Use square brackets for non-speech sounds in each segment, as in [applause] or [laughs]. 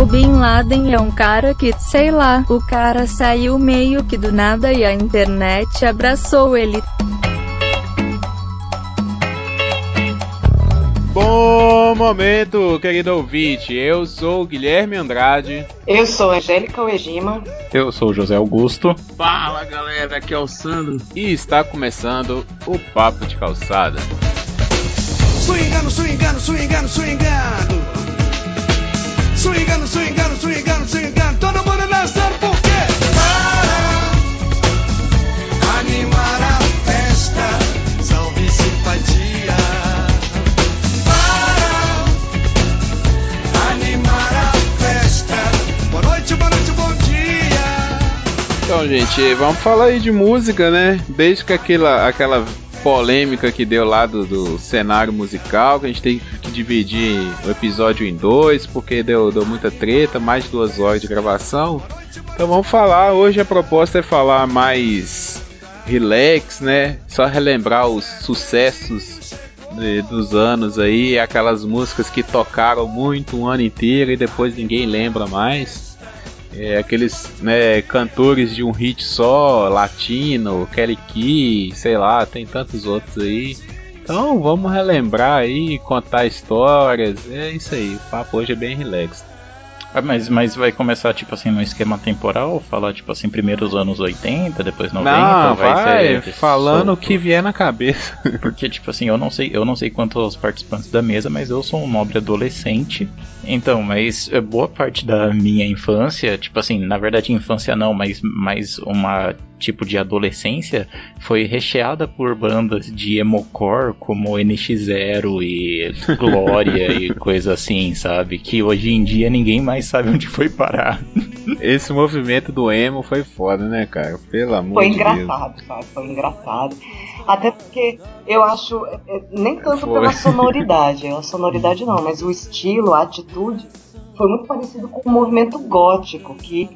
O Bin Laden é um cara que, sei lá, o cara saiu meio que do nada e a internet abraçou ele. Bom momento, querido ouvinte. Eu sou o Guilherme Andrade. Eu sou Angélica Uegima. Eu sou o José Augusto. Fala galera, aqui é o Sandro. E está começando o Papo de Calçada. Swingando, swingando, swingando, swingando. Swingando, swingando, swingando, swingando. Todo mundo dançando por quê? Para animar a festa. Salve simpatia. Para animar a festa. Boa noite, boa noite, bom dia. Então, gente, vamos falar aí de música, né? Desde que aquela, aquela polêmica que deu lá do, do cenário musical, que a gente tem que dividir o episódio em dois, porque deu, deu muita treta, mais de duas horas de gravação. Então vamos falar, hoje a proposta é falar mais relax, né? Só relembrar os sucessos de- dos anos aí, aquelas músicas que tocaram muito um ano inteiro e depois ninguém lembra mais. É, aqueles né, cantores de um hit só, latino, Kelly Key, sei lá, tem tantos outros aí. Então vamos relembrar aí, contar histórias, é isso aí, o papo hoje é bem relax. Ah, mas, mas vai começar, tipo assim, no esquema temporal? Falar, tipo assim, primeiro os anos 80, depois 90? Não, vai, ser falando o que vier na cabeça. [laughs] Porque, tipo assim, eu não sei, eu não sei quantos participantes da mesa, mas eu sou um nobre adolescente. Então, mas é, boa parte da minha infância, tipo assim, na verdade infância não, mas mais uma tipo de adolescência foi recheada por bandas de emocore como NX0 e Glória [laughs] e coisa assim, sabe? Que hoje em dia ninguém mais sabe onde foi parar. Esse movimento do emo foi foda, né, cara? Pelo amor Foi de Deus. engraçado, sabe? Foi engraçado. Até porque eu acho, é, é, nem tanto Foi. pela sonoridade, [laughs] a sonoridade não, mas o estilo, a atitude, foi muito parecido com o movimento gótico, que,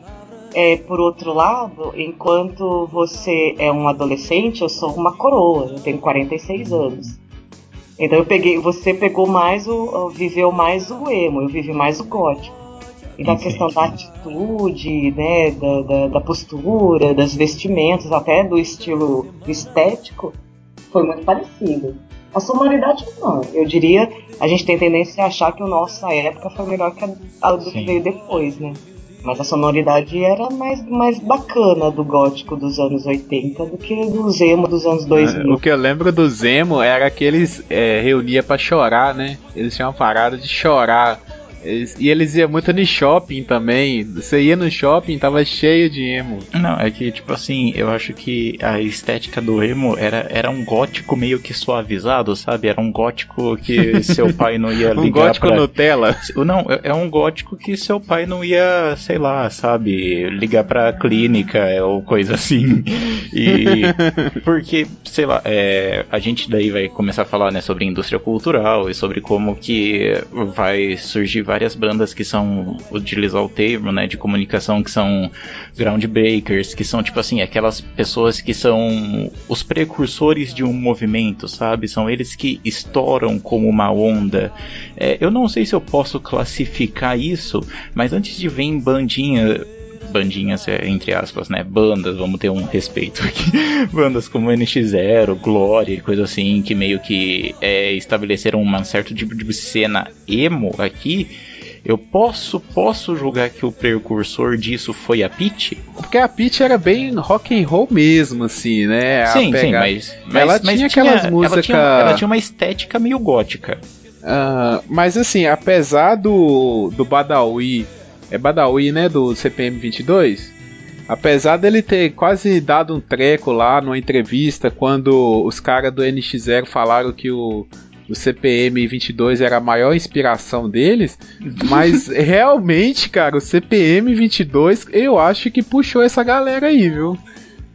é, por outro lado, enquanto você é um adolescente, eu sou uma coroa, eu tenho 46 anos. Então eu peguei, você pegou mais o, viveu mais o emo, eu vivi mais o gótico. E da questão da atitude, né, da, da, da postura, das vestimentas, até do estilo estético, foi muito parecido. A sonoridade não, eu diria, a gente tem tendência a achar que a nossa época foi melhor que a, a do que veio depois, né? Mas a sonoridade era mais, mais bacana do gótico dos anos 80 do que do emo dos anos 2000. O que eu lembro do Zemo era que eles é, reunia pra chorar, né? Eles tinham uma parada de chorar. Eles- e eles iam muito no shopping também. Você ia no shopping, tava cheio de emo. Não, é que, tipo assim, eu acho que a estética do emo era, era um gótico meio que suavizado, sabe? Era um gótico que [laughs] seu pai não ia Um ligar gótico pra... Nutella. Não, é é um gótico que seu pai não ia, sei lá, sabe, ligar pra clínica ou coisa assim. E. [laughs] Porque, sei lá, é, a gente daí vai começar a falar né, sobre indústria cultural e sobre como que vai surgir várias bandas que são, utilizar o termo, né, de comunicação, que são groundbreakers, que são, tipo assim, aquelas pessoas que são os precursores de um movimento, sabe? São eles que estouram como uma onda. É, eu não sei se eu posso classificar isso, mas antes de vir em bandinha. Bandinhas, é, entre aspas, né? Bandas, vamos ter um respeito [laughs] aqui. Bandas como NX0, Glória e coisa assim, que meio que é, estabeleceram um certo tipo de cena emo aqui. Eu posso, posso julgar que o precursor disso foi a Peach? Porque a Peach era bem rock and roll mesmo, assim, né? A sim, sim, mas, mas, Ela mas tinha aquelas ela músicas- tinha, ela tinha uma estética meio gótica. Ah, mas assim, apesar do, do Badawi, é Badawi, né, do CPM 22, apesar dele ter quase dado um treco lá numa entrevista quando os caras do NX0 falaram que o, o CPM 22 era a maior inspiração deles, [laughs] mas realmente, cara, o CPM 22 eu acho que puxou essa galera aí, viu?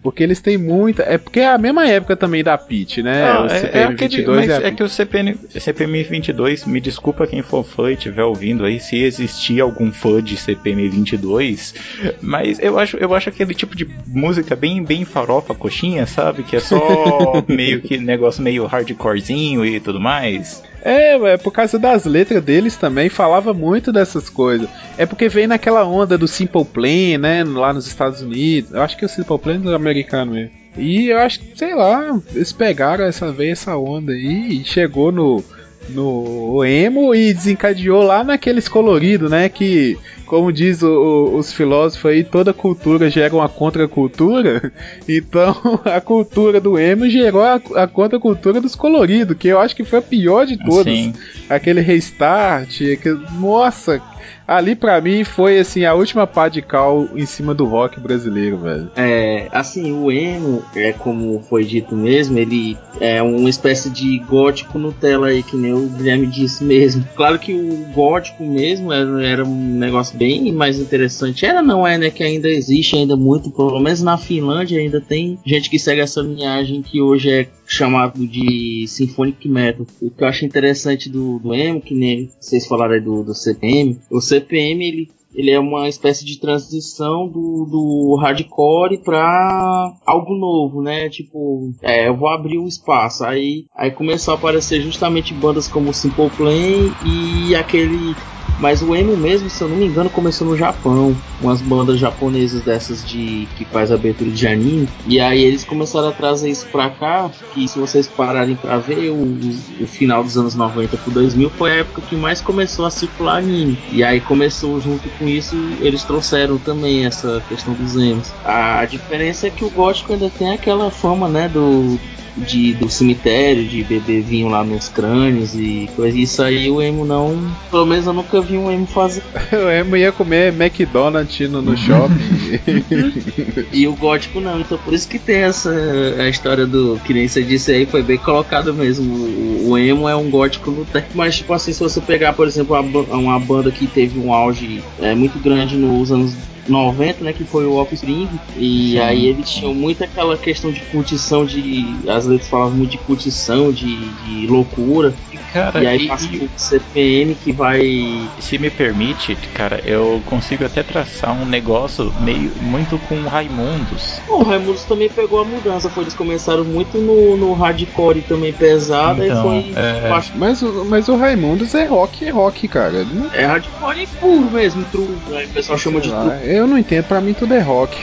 Porque eles têm muita. É porque é a mesma época também da Pit, né? Não, o é, é CPM aquele- 22 mas é é que o CPM, CPM 22, me desculpa quem for fã e estiver ouvindo aí, se existir algum fã de CPM 22, mas eu acho, eu acho aquele tipo de música bem, bem farofa, coxinha, sabe? Que é só [laughs] meio que negócio meio hardcorezinho e tudo mais. É, é por causa das letras deles também, falava muito dessas coisas. É porque veio naquela onda do Simple Plan, né, lá nos Estados Unidos. Eu acho que o Simple Plan é americano mesmo. E eu acho que, sei lá, eles pegaram essa vez essa onda aí e chegou no no emo e desencadeou lá naqueles coloridos, né? Que, como diz o, o, os filósofos aí, toda cultura gera uma contracultura. [laughs] Então [laughs] a cultura do emo gerou a, a contracultura dos coloridos, que eu acho que foi a pior de todas. Sim. Aquele restart, aquele, nossa, ali para mim foi assim a última pá de cal em cima do rock brasileiro, velho. É, assim, o emo, é como foi dito mesmo, ele é uma espécie de gótico Nutella aí, que nem o Guilherme disse mesmo. Claro que o gótico mesmo era, era um negócio bem mais interessante. Era, não é, né? Que ainda existe ainda muito, pelo menos na Finlândia ainda tem gente que segue essa linhagem que hoje é chamado de Symphonic Metal. O que eu acho interessante do, do emo, que nem vocês falaram aí do, do CPM, o CPM ele ele é uma espécie de transição do, do hardcore para algo novo, né? Tipo, é, eu vou abrir um espaço. Aí, aí começou a aparecer justamente bandas como Simple Plan e aquele mas o emo mesmo, se eu não me engano, começou no Japão. Umas bandas japonesas dessas de que faz abertura de anime. E aí eles começaram a trazer isso pra cá. Que se vocês pararem pra ver, o, o final dos anos 90 pro 2000 foi a época que mais começou a circular anime. E aí começou junto com isso, eles trouxeram também essa questão dos emos. A, a diferença é que o gótico ainda tem aquela fama, né, do de, do cemitério, de beber vinho lá nos crânios e coisa. Isso aí o emo não. Pelo menos eu nunca vi um emo fazer. o emo ia comer McDonald's no, no shopping. [laughs] e o gótico não, então por isso que tem essa a história do. Que nem você disse aí, foi bem colocado mesmo. O, o emo é um gótico no tempo. Mas, tipo assim, se você pegar, por exemplo, uma, uma banda que teve um auge é, muito grande nos anos 90, né, que foi o Offspring, e Sim. aí eles tinham muito aquela questão de curtição, de. As letras falavam muito de curtição, de, de loucura. Cara, e aí e, passa o CPM que vai. Se me permite, cara, eu consigo até traçar um negócio meio muito com Raimundos. o Raimundos também pegou a mudança, foi, eles começaram muito no, no hardcore também pesado, então, e foi. É... Mas, mas o Raimundos é rock, é rock, cara. Não... É hardcore puro mesmo, true. Né? O pessoal chama de true. Eu não entendo, pra mim tudo é rock.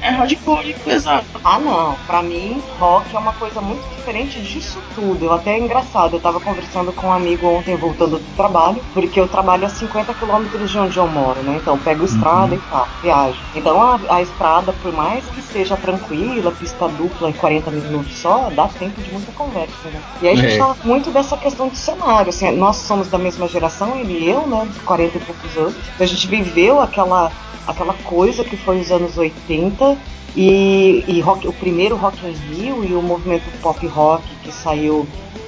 É hardcore pesado. Ah não, pra mim rock é uma coisa muito diferente disso tudo. Eu até é engraçado, eu tava conversando com um amigo ontem voltando do trabalho, porque eu trabalho a 50 quilômetros de onde eu moro, né? Então pego estrada uhum. e tal, viajo. Então a, a, estrada, por mais que seja tranquila, pista dupla em 40 minutos só, dá tempo de muita conversa, né? E aí a gente é. fala muito dessa questão de cenário, assim, nós somos da mesma geração, ele e eu, né? 40 e poucos anos. Então a gente viveu aquela aquela coisa que foi os anos 80 e, e rock, o primeiro Rock in Rio e o movimento pop rock que saiu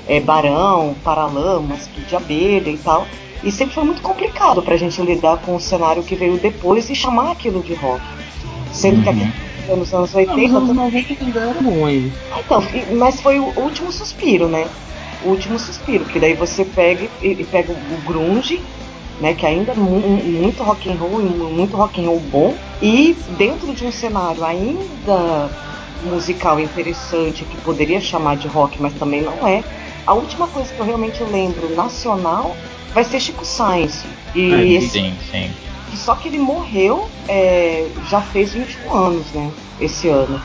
é, Barão, Paralamas, Kid de Abelha e tal. E sempre foi muito complicado pra gente lidar com o cenário que veio depois e chamar aquilo de rock. Sendo uhum. que aqui nos anos 80. Nos anos 90 ainda era ruim. Então, mas foi o último suspiro, né? O último suspiro, que daí você pega e, pega o grunge, né, que ainda é muito rock and roll, muito rock and roll bom, e dentro de um cenário ainda musical interessante que poderia chamar de rock, mas também não é, a última coisa que eu realmente lembro nacional vai ser Chico Sainz. E é, esse, sim, sim. Só que ele morreu é, já fez 21 anos, né? Esse ano.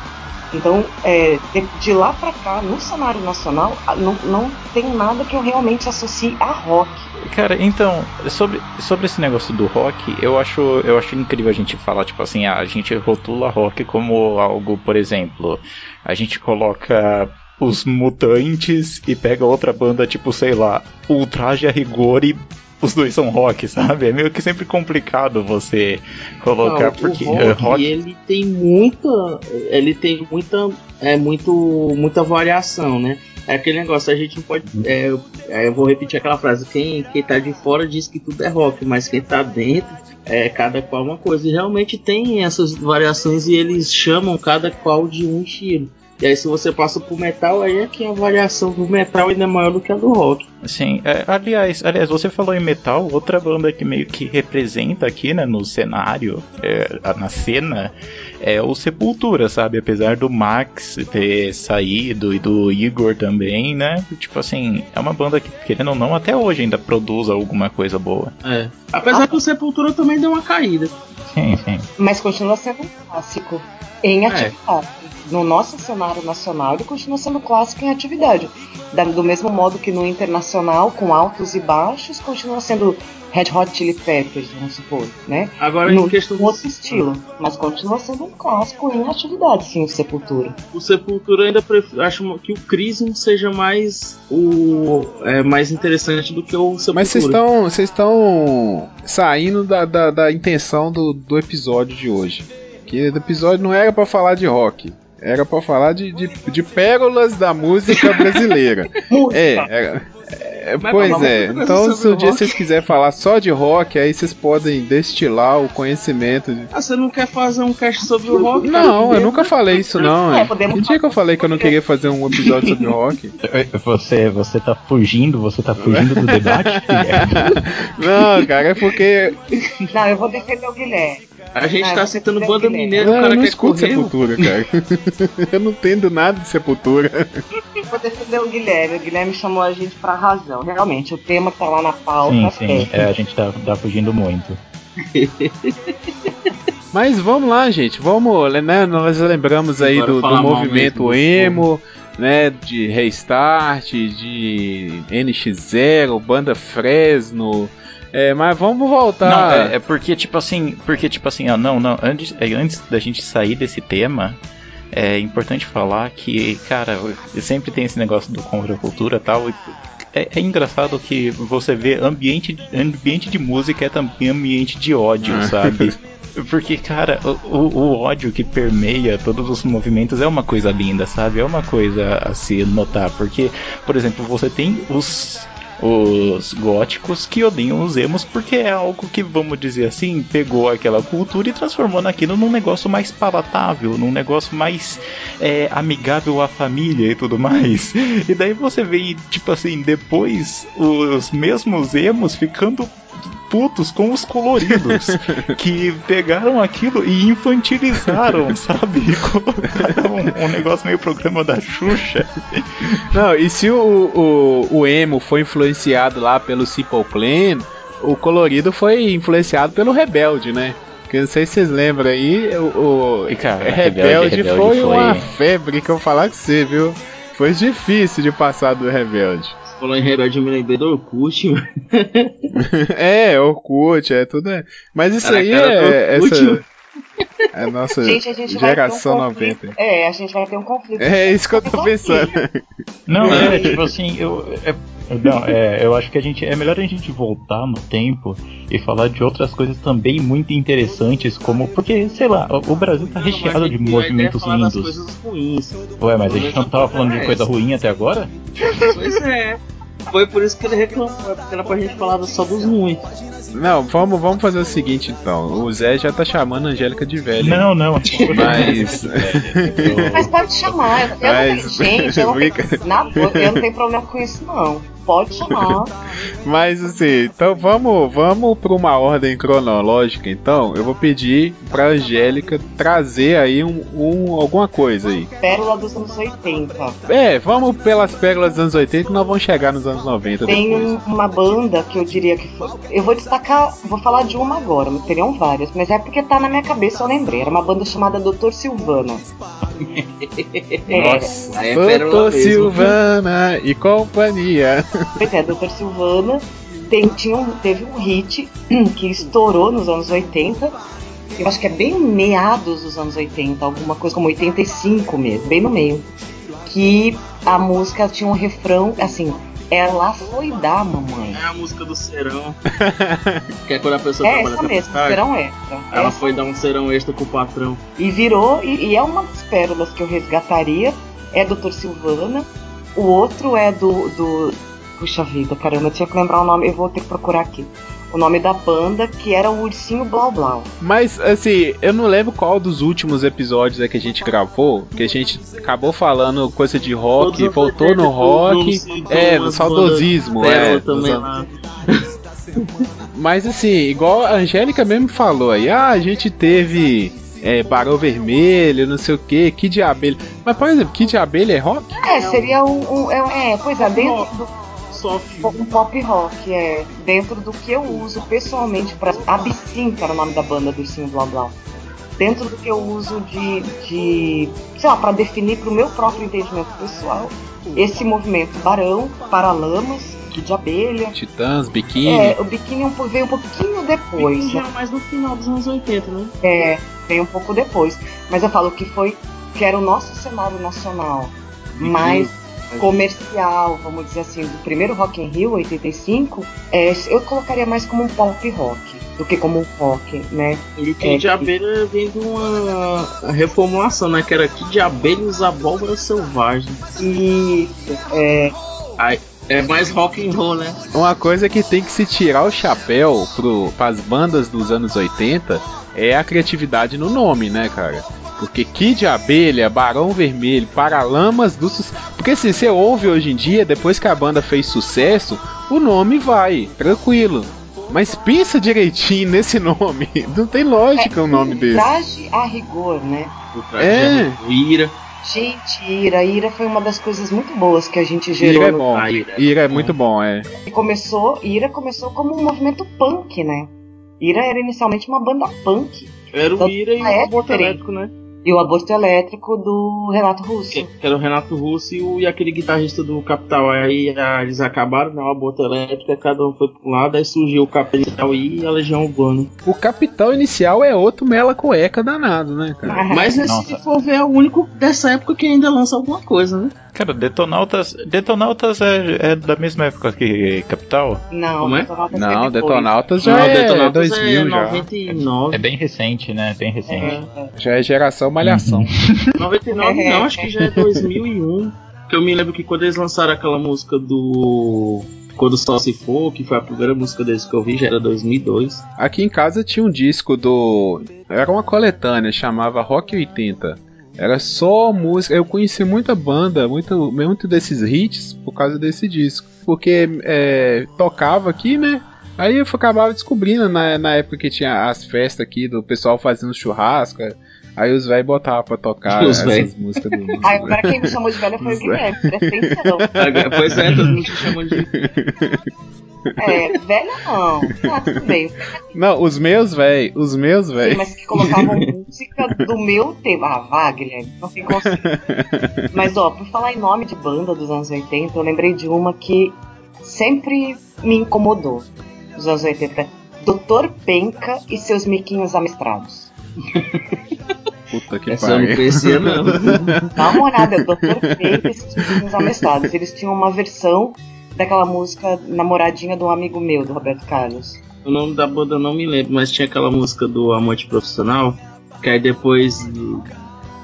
Então, é, de, de, lá pra cá, no cenário nacional, não, não tem nada que eu realmente associe a rock. Cara, então, sobre, sobre esse negócio do rock, eu acho, eu acho incrível a gente falar, tipo assim, ah, a gente rotula rock como algo, por exemplo, a gente coloca os mutantes e pega outra banda, tipo, sei lá, Ultraje a rigor e os dois são rock, sabe? É meio que sempre complicado você colocar Não, porque rock, é, rock, ele tem muita, ele tem muita, é muito, muita variação, né? É aquele negócio, a gente não pode. É, é, eu vou repetir aquela frase: quem, quem tá de fora diz que tudo é rock, mas quem tá dentro é cada qual uma coisa. E realmente tem essas variações e eles chamam cada qual de um estilo. E aí se você passa pro metal, aí é que a variação do metal ainda é maior do que a do rock. Sim, é, aliás, aliás, você falou em metal, outra banda que meio que representa aqui, né, no cenário, é, na cena, é o Sepultura, sabe? Apesar do Max ter saído e do Igor também, né? Tipo assim, é uma banda que, querendo ou não, até hoje ainda produz alguma coisa boa. É. Apesar que o Sepultura também deu uma caída. Sim, sim. Mas continua sendo um clássico em atividade. No nosso cenário nacional, ele continua sendo clássico em atividade. Da- do mesmo modo que no internacional, com altos e baixos, continua sendo Red Hot Chili Peppers, vamos supor, né? Agora, No em questão outro estilo. Mas continua sendo um clássico em atividade, sim, o Sepultura. O Sepultura ainda prefiro, acho que o Crisium seja mais o é, mais interessante do que o Sepultura. Mas vocês estão vocês estão saindo da, da, da intenção do, do episódio de hoje. Que o episódio não era pra falar de rock. Era pra falar de, de, de pérolas da música brasileira. É, era- é, pois é. Então, se um dia rock. vocês quiserem falar só de rock, aí vocês podem destilar o conhecimento. De... Ah, você não quer fazer um cast sobre o rock? Não, eu nunca falei isso, não. É, Que dia que eu falei que eu não queria fazer um episódio sobre rock? [laughs] Você, você tá fugindo, você tá fugindo do debate, [laughs] Não, cara, é porque [laughs] Não, eu vou defender o Guilherme. A gente Ah, tá quiser, banda mineira, o cara não quer correr. Sepultura, cara. [laughs] eu não entendo nada de Sepultura. Vou defender o Guilherme. O Guilherme chamou a gente pra razão. Realmente, o tema que tá lá na pauta Sim, é sim. É, a gente tá, tá fugindo muito. [laughs] Mas vamos lá, gente. Vamos, né? Nós lembramos aí do, do movimento emo, né? De Restart, de NX0, Banda Fresno. É, mas vamos voltar. Não, é, é porque, tipo assim, porque, tipo assim, ó, não, não, antes, é, antes da gente sair desse tema, é importante falar que, cara, sempre tem esse negócio do contracultura e tal, e é, é engraçado que você vê ambiente, ambiente de música é também ambiente de ódio, Ah. sabe? Porque, cara, o- o ódio que permeia todos os movimentos é uma coisa linda, sabe? É uma coisa a se notar. Porque, por exemplo, você tem os os góticos que odeiam os emos porque é algo que, vamos dizer assim, pegou aquela cultura e transformou naquilo num negócio mais palatável, num negócio mais é, amigável à família e tudo mais. [laughs] E daí você vê, tipo assim, depois os mesmos emos ficando putos com os coloridos [laughs] que pegaram aquilo e infantilizaram, [laughs] sabe? Colocaram um, um negócio meio programa da Xuxa. Não, e se o, o, o emo foi influenciado lá pelo Simple Plan, o colorido foi influenciado pelo Rebelde, né? Que eu não sei se vocês lembram aí, o, o E, cara, Rebelde, Rebelde foi, foi- uma febre que eu vou falar com você, viu? Foi difícil de passar do Rebelde. Falou em Rebelde, eu me lembrei do Orkut, mano. [laughs] é, Orkut, é tudo. é- Mas isso Era aí é Orkut, essa. É a nossa Gente, a gente geração vai ter um 90. conflito. É, a gente vai ter um conflito. É isso que eu tô pensando. Não, É. [laughs] é, tipo assim, eu. É, não, é, eu acho que a gente. É melhor a gente voltar no tempo e falar de outras coisas também muito interessantes, como. Porque, sei lá, o, o Brasil tá recheado de é movimentos lindos. coisas ruins. Ué, mas a gente não tava falando de coisa ruim até agora? Pois é. Foi por isso que ele reclamou, é porque era pra gente falar só dos ruins. Não, vamos, vamos fazer o seguinte então. O Zé já tá chamando a Angélica de velha. Não, não. Mas- Mas pode chamar. Eu, eu não Mas- tenho, gente, eu não, na eu não tenho problema com isso, não. Pode chamar. [laughs] Mas assim, então vamos, vamos para uma ordem cronológica. Então, eu vou pedir pra Angélica trazer aí um, um- alguma coisa aí. Pérola dos anos 80. É, vamos pelas pérolas dos anos 80 que nós vamos chegar nos anos 90 Tem depois. um- uma banda que eu diria que foi. Eu vou destacar, vou falar de uma agora, mas teriam várias, mas é porque tá na minha cabeça, eu lembrei. Era uma banda chamada Doutor Silvana. Nossa, Aí é Doutor mesmo. Silvana e companhia. Pois é, Doutor Silvana tem, tinha um- teve um hit que estourou nos anos 80. Eu acho que é bem meados dos anos 80, alguma coisa como 85 mesmo, bem no meio. Que a música tinha um refrão, assim, ela foi dar, mamãe. É a música do serão. [laughs] que é quando a pessoa É trabalha essa mesmo, tarde. serão extra. Ela Essa foi dar um serão extra com o patrão. E virou, e, e é uma das pérolas que eu resgataria, é Doutor Silvana. O outro é do, do. Puxa vida, caramba, eu tinha que lembrar o nome, eu vou ter que procurar aqui. O nome da banda, que era o Ursinho Blau Blau. Mas, assim, eu não lembro qual dos últimos episódios é que a gente gravou, que a gente acabou falando coisa de rock, Todos voltou no 80 rock, é, no saudosismo, é. Também. [laughs] Mas assim, igual a Angélica mesmo falou aí, ah, a gente teve é, Barão Vermelho, não sei o que, Kid de Abelha. Mas, por exemplo, Kid de Abelha é rock? É, seria um. um- é, é, pois é, dentro do. Soft. Um pop rock, é. Dentro do que eu uso pessoalmente pra. Absinth era o nome da banda do Ursinho Blau Blau. Dentro do que eu uso de. de sei lá, pra definir pro meu próprio entendimento pessoal, esse movimento Barão, Paralamas, Kid de Abelha. Titãs, Biquíni. É, o biquíni um veio um pouquinho depois, já né? é mais no final dos anos 80, né? É, veio um pouco depois. Mas eu falo que foi. que era o nosso cenário nacional. Mais comercial, vamos dizer assim, do primeiro Rock in Rio, 85, é, eu colocaria mais como um pop rock do que como um rock, né? E o Kid É, de Abelha vem de uma reformulação, né? Que era Kid de Abelha e os Abóboras Selvagens. Isso, é, Aí, é mais rock and roll, né? Uma coisa que tem que se tirar o chapéu pro, pras bandas dos anos 80 é a criatividade no nome, né, cara? Porque Kid de Abelha, Barão Vermelho, Paralamas do Sucesso. Porque se você ouve hoje em dia, depois que a banda fez sucesso, o nome vai, tranquilo. Mas pensa direitinho nesse [laughs] nome. Não tem lógica um nome desse. traje a rigor, né? O traje É. o Ira. Gente, Ira, Ira foi uma das coisas muito boas que a gente gerou. Ira é no- bom. Ah, Ira. Ira é muito bom, é. E começou, Ira começou como um movimento punk, né? Ira era inicialmente uma banda punk. Era o Ira e é? o Aborto Peraí. Elétrico, né? E o aborto elétrico do Renato Russo. Que, era o Renato Russo e, o, e aquele guitarrista do Capital. Aí eles acabaram, né? O Aborto Elétrico, aí cada um foi pro lado, aí surgiu o Capital e a Legião Urbana. O capital inicial é outro mela cueca danado, né, cara? Mas se Nossa. for ver, é o único dessa época que ainda lança alguma coisa, né? Cara, Detonautas, Detonautas é, é da mesma época que Capital? Não, Como é? Detonautas Não. Detonautas já Não, é Detonautas 2000 é já. 99. É bem recente, né? Bem recente. É, Já é geração malhação. [laughs] 99 não, acho que já é 2001. Que eu me lembro que quando eles lançaram aquela música do. Quando o Sol se for, que foi a primeira música deles que eu vi, já era 2002. Aqui em casa tinha um disco do. Era uma coletânea, chamava Rock 80. Era só música. Eu conheci muita banda, muito, muito desses hits por causa desse disco. Porque é, tocava aqui, né? Aí eu acabava descobrindo na, na época que tinha as festas aqui do pessoal fazendo churrasco. Aí os velhos botavam pra tocar Os essas véi. músicas do. [laughs] Ah, agora quem me chamou de velha foi o Guilherme, presta atenção. Pois é, todo mundo te chamando de. [laughs] É, velha não. Ah, tudo bem. Não, os meus véi, os meus Sim, véi. mas que colocavam música do meu tempo. Ah, vá, Guilherme, não tem. [laughs] Mas, ó, por falar em nome de banda dos anos 80, eu lembrei de uma que sempre me incomodou dos anos 80. Doutor Penca e seus miquinhos amestrados. Puta que Essa eu não pariu. conhecia, não. Dá uma olhada, Doutor Penca e seus miquinhos amestrados. Eles tinham uma versão daquela música Namoradinha de um amigo meu, do Roberto Carlos. O nome da banda eu não me lembro, mas tinha aquela música do Amante Profissional. Que aí depois.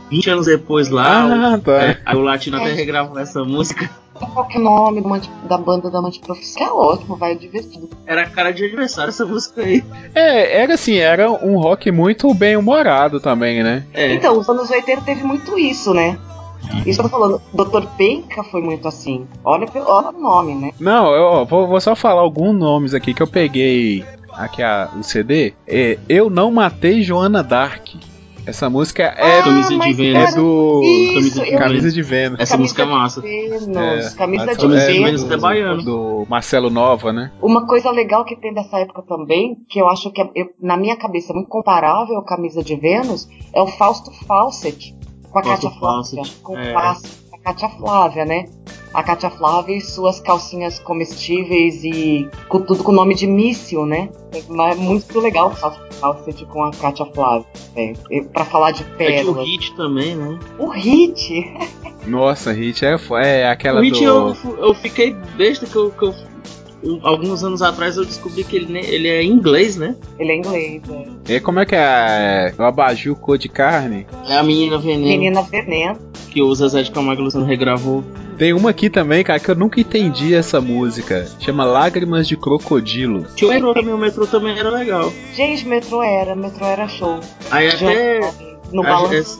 20 anos depois lá, Ah, tá. é, aí o Latino até regravou essa música. Qual que é o nome do amante- da banda do Amante Profissional? É ótimo, vai divertido. Era cara de aniversário essa música aí. É, era assim, era um rock muito bem humorado também, né? É. Então, os anos 80 teve muito isso, né? Isso eu tô falando, Dr. Penca foi muito assim. Olha, olha o nome, né? Não, eu ó, vou, vou só falar alguns nomes aqui que eu peguei aqui a, o CD. É, eu não matei Joana Dark. Essa música é, Ah, Camisa de Vênus. é do Isso, Camisa de eu- Camisa de Vênus. Essa música é massa. Vênus, É, camisa de Camisa de Vênus. Vênus é baiano. Do Marcelo Nova, né? Uma coisa legal que tem dessa época também, que eu acho que é, eu- na minha cabeça é muito comparável ao Camisa de Vênus, é o Fausto Fawcett com a Cátia Flávia. Com é. A Cátia Flávia, né? A Cátia Flávia e suas calcinhas comestíveis e com tudo com o nome de míssil, né? Mas é muito legal o Fawcett com a Cátia Flávia. É, é, pra falar de É que o pérolas. Hit também, né? O hit. Nossa, Hit é, é aquela o Hit do. eu, eu fiquei besta que eu. Que eu eu- alguns anos atrás eu descobri que ele, ele é inglês, né? Ele é inglês, é. É como é que é? O abajur cor de carne? É a menina veneno Menina Veneno. que o Zezé de Camargo e Luciano regravou. Tem uma aqui também, cara, que eu nunca entendi essa música. Chama Lágrimas de Crocodilo. Tinha o metrô também, o metrô também era legal. Gente, metrô era, metrô era show. Aí até No balanço.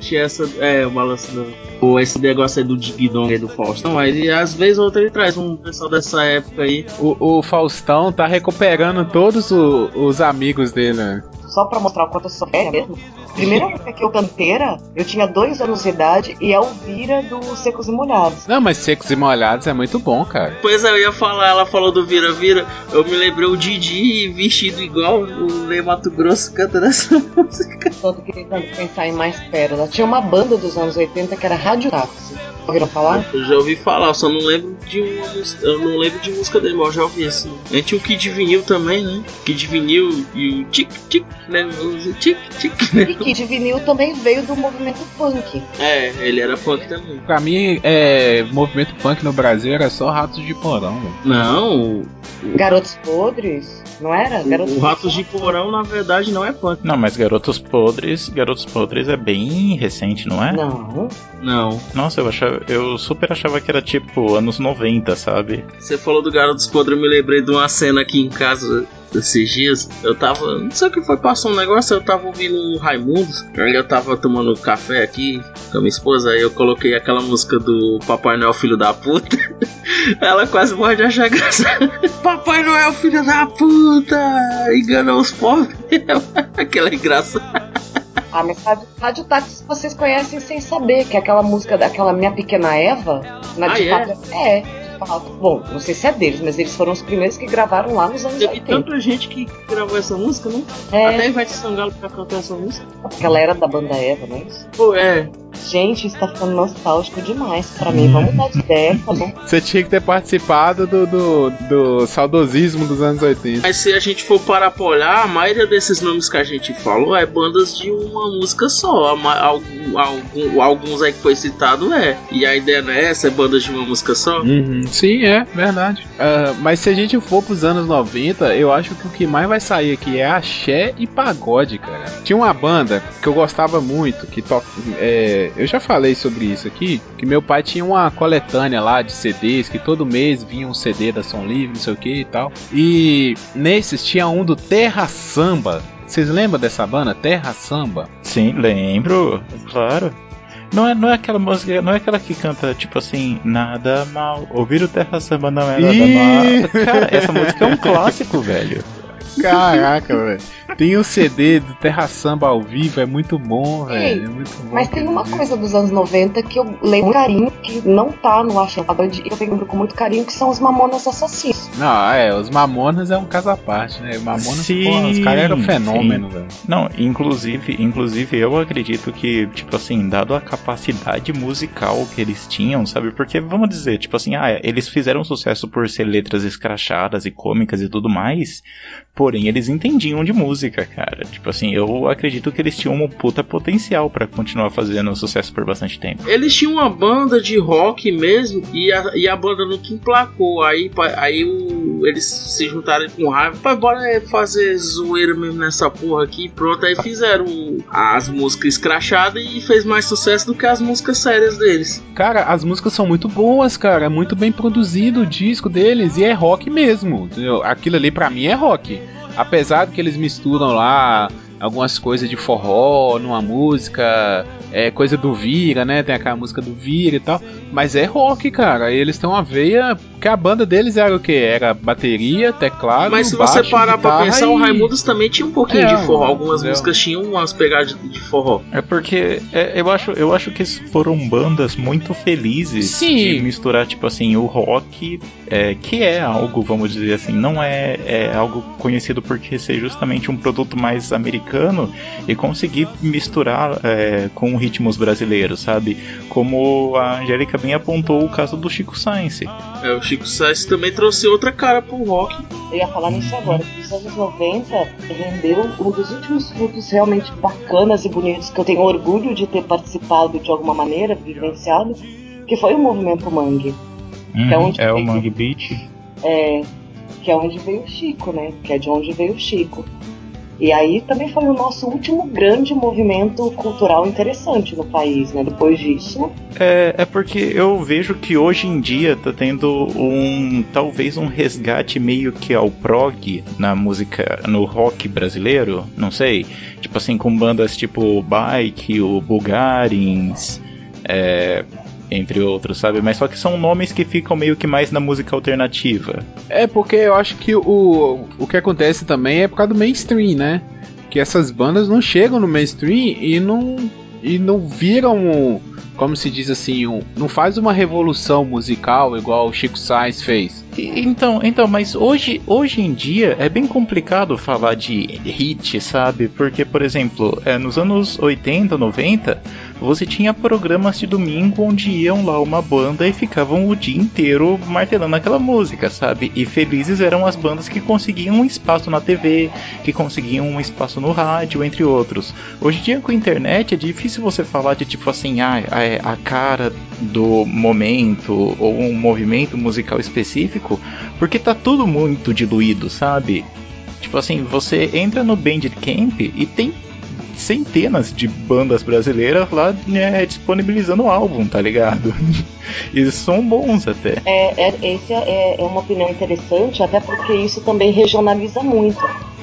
tinha essa. É, o balanço do. Ou esse negócio aí do Dig Dong aí do Faustão. Aí ele, às vezes ou outra ele traz um pessoal dessa época aí. O, o Faustão tá recuperando todos o- os amigos dele, né? Só pra mostrar o quanto eu sou velha mesmo. Primeira vez que eu canteira, eu tinha dois anos de idade e é Elvira do Secos e Molhados. Não, mas Secos e Molhados é muito bom, cara. Pois é, eu ia falar, ela falou do Vira Vira. Eu me lembrei o Didi vestido igual o Lê Mato Grosso cantando essa [laughs] música. Tô tentando pensar em mais pérola. Tinha uma banda dos anos 80 que era Rádio Táxi. Ouviram falar? Eu já ouvi falar, eu só não lembro de uma música. Eu não lembro de música dele, mas eu já ouvi assim. A gente tinha o Kid Vinil também, né? Kid Vinil e o Tic Tic, né? O Tic Tic, né? E Kid Vinil também veio do movimento punk. É, ele era punk também. Pra mim, é, movimento punk no Brasil era só Ratos de Porão. Não, Garotos Podres, não era? Garotos o Ratos de Porão na verdade não é punk. Não, mas Garotos Podres, Garotos Podres é bem recente, não é? Não. Não. Nossa, eu achava, eu super achava que era tipo anos 90, sabe? Você falou do Garotos Podres, eu me lembrei de uma cena aqui em casa esses dias. Eu tava. Não sei o que foi, passou um negócio, eu tava ouvindo um Raimundos. Aí eu tava tomando café aqui com a minha esposa, aí eu coloquei aquela música do Papai Noel Filho da Puta. [laughs] Ela quase morre de achar graça. [laughs] Papai Noel Filho da Puta! Enganou os pobres. [laughs] Aquela engraçada. Ah, mas Rádio, Rádio Táxi vocês conhecem sem saber, que é aquela música daquela Minha Pequena Eva. Na Ah, de é? é, fato. Bom, não sei se é deles, mas eles foram os primeiros que gravaram lá nos anos Teve 80. tanta gente que gravou essa música, né? É, Até Ivete Sangalo pra cantar essa música. porque ela era da banda Eva, não é isso? Pô, é. Gente, isso tá ficando nostálgico demais pra mim. Vamos mudar de ideia, tá bom? Você tinha que ter participado do, do, do saudosismo dos anos 80. Mas se a gente for parar pra olhar, a maioria desses nomes que a gente falou é bandas de uma música só. Algum- algum- alguns aí que foi citado é. E a ideia não é essa, é bandas de uma música só? Uhum, Sim, é, verdade. Ah, mas se a gente for pros anos 90, eu acho que o que mais vai sair aqui é axé e pagode, cara. Tinha uma banda que eu gostava muito, que toca. é, eu já falei sobre isso aqui, que meu pai tinha uma coletânea lá de CDs, que todo mês vinha um CD da Som Livre, não sei o que e tal. E nesses tinha um do Terra Samba. Vocês lembram dessa banda? Terra Samba? Sim, lembro, claro. Não é, não é aquela música, não é aquela que canta tipo assim, nada mal. Ouvir o Terra Samba não é nada Ih! mal. Cara, essa música é um clássico, velho. Caraca, velho. Tem o CD do Terra Samba ao vivo, é muito bom, velho. É muito bom. Mas tem uma coisa dos anos 90 que eu lembro com carinho, que não tá no Pagode, e eu lembro com muito carinho, que são os Mamonas Assassinos. Não, é, os Mamonas é um caso à parte, né? Mamonas, Sim, pô, os caras eram fenômeno, velho. Não, inclusive, inclusive eu acredito que, tipo assim, dado a capacidade musical que eles tinham, sabe? Porque vamos dizer, tipo assim, ah, eles fizeram sucesso por ser letras escrachadas e cômicas e tudo mais, porém eles entendiam de música, cara. Tipo assim, eu acredito que eles tinham um puta potencial pra continuar fazendo sucesso por bastante tempo. Eles tinham uma banda de rock mesmo e a, e a banda nunca emplacou. Aí, aí o- eles se juntaram com raiva. Pai, bora fazer zoeira mesmo nessa porra aqui. Pronto, aí fizeram as músicas escrachadas e fez mais sucesso do que as músicas sérias deles. Cara, as músicas são muito boas, cara. É muito bem produzido o disco deles e é rock mesmo. Aquilo ali pra mim é rock. Apesar que eles misturam lá algumas coisas de forró numa música, é coisa do Vira, né? Tem aquela música do Vira e tal. Mas é rock, cara. Eles têm uma veia. Que a banda deles era o que? Era bateria, teclado. Mas se baixo, você parar pra pensar, e... o Raimundos também tinha um pouquinho É, de forró. Algumas entendeu? músicas tinham umas pegadas de, de forró. É porque é, eu, acho, eu acho que foram bandas muito felizes Sim. de misturar, tipo assim, o rock, é, que é algo, vamos dizer assim, não é, é algo conhecido porque ser justamente um produto mais americano e conseguir misturar é, com ritmos brasileiros, sabe? Como a Angélica bem apontou o caso do Chico Science. É, o Chico Sainz também trouxe outra cara pro rock. Eu ia falar nisso agora. Nos anos 90, rendeu um dos últimos frutos realmente bacanas e bonitos que eu tenho orgulho de ter participado de alguma maneira, vivenciado, que foi o movimento Mangue. Que é onde é o. Mangue Beach. É, que é onde veio o Chico, né? Que é de onde veio o Chico. E aí também foi o nosso último grande movimento cultural interessante no país, né? Depois disso. É, é porque eu vejo que hoje em dia tá tendo um. talvez um resgate meio que ao prog na música. no rock brasileiro, não sei. Tipo assim, com bandas tipo Bike, o Bulgarins. É, entre outros, sabe? Mas só que são nomes que ficam meio que mais na música alternativa. É porque eu acho que o, o que acontece também é por causa do mainstream, né? Que essas bandas não chegam no mainstream e não, e não viram, como se diz assim, um, não faz uma revolução musical igual o Chico Sainz fez. Então, então, mas hoje, hoje em dia é bem complicado falar de hit, sabe? Porque, por exemplo, é, nos anos 80, 90, você tinha programas de domingo onde iam lá uma banda e ficavam o dia inteiro martelando aquela música, sabe? E felizes eram as bandas que conseguiam um espaço na TV, que conseguiam um espaço no rádio, entre outros. Hoje em dia com a internet é difícil você falar de tipo assim, ah, é a cara do momento ou um movimento musical específico, porque tá tudo muito diluído, sabe? Tipo assim, você entra no Bandcamp e tem centenas de bandas brasileiras lá né, disponibilizando álbum, tá ligado? [laughs] e são bons até. É, é, esse é, é uma opinião interessante, até porque isso também regionaliza muito.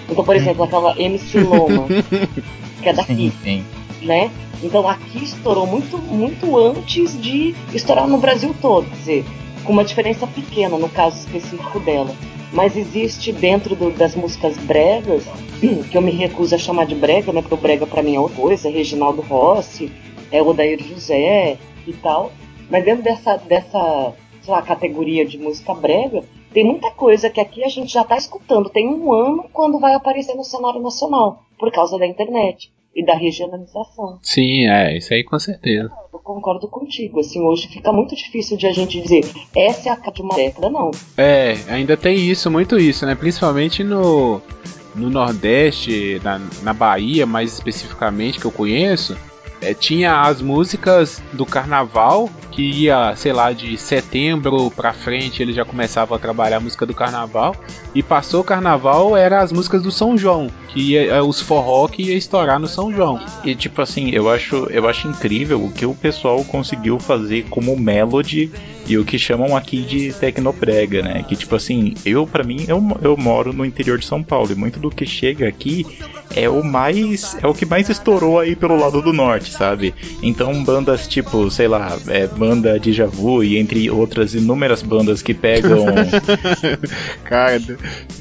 Então, por exemplo, aquela MC Loma, [laughs] que é daqui, sim. né? Então aqui estourou muito, muito antes de estourar no Brasil todo, quer dizer, com uma diferença pequena no caso específico dela. Mas existe dentro do- das músicas bregas, [clears throat] que eu me recuso a chamar de brega, né? Porque o brega pra mim é outra coisa, é Reginaldo Rossi, é Odair José e tal. Mas dentro dessa, dessa sei lá, categoria de música brega, tem muita coisa que aqui a gente já tá escutando. Tem um ano quando vai aparecer no cenário nacional, por causa da internet e da regionalização. Sim, é, isso aí com certeza. Eu concordo contigo. Assim, hoje fica muito difícil de a gente dizer essa é a cara de uma década, não. É, ainda tem isso, muito isso, né? Principalmente no, no Nordeste, na, na Bahia, mais especificamente, que eu conheço. É, tinha as músicas do carnaval, que ia, sei lá, de setembro pra frente ele já começava a trabalhar a música do carnaval. E passou o carnaval, era as músicas do São João, que ia, é, os forró que ia estourar no São João. E tipo assim, eu acho, eu acho incrível o que o pessoal conseguiu fazer como melody e o que chamam aqui de tecnoprega, né? Que tipo assim, eu para mim eu, eu moro no interior de São Paulo e muito do que chega aqui é o mais é o que mais estourou aí pelo lado do norte, sabe? Então bandas tipo, sei lá, é, banda de Javu e entre outras inúmeras bandas que pegam [laughs] Cara,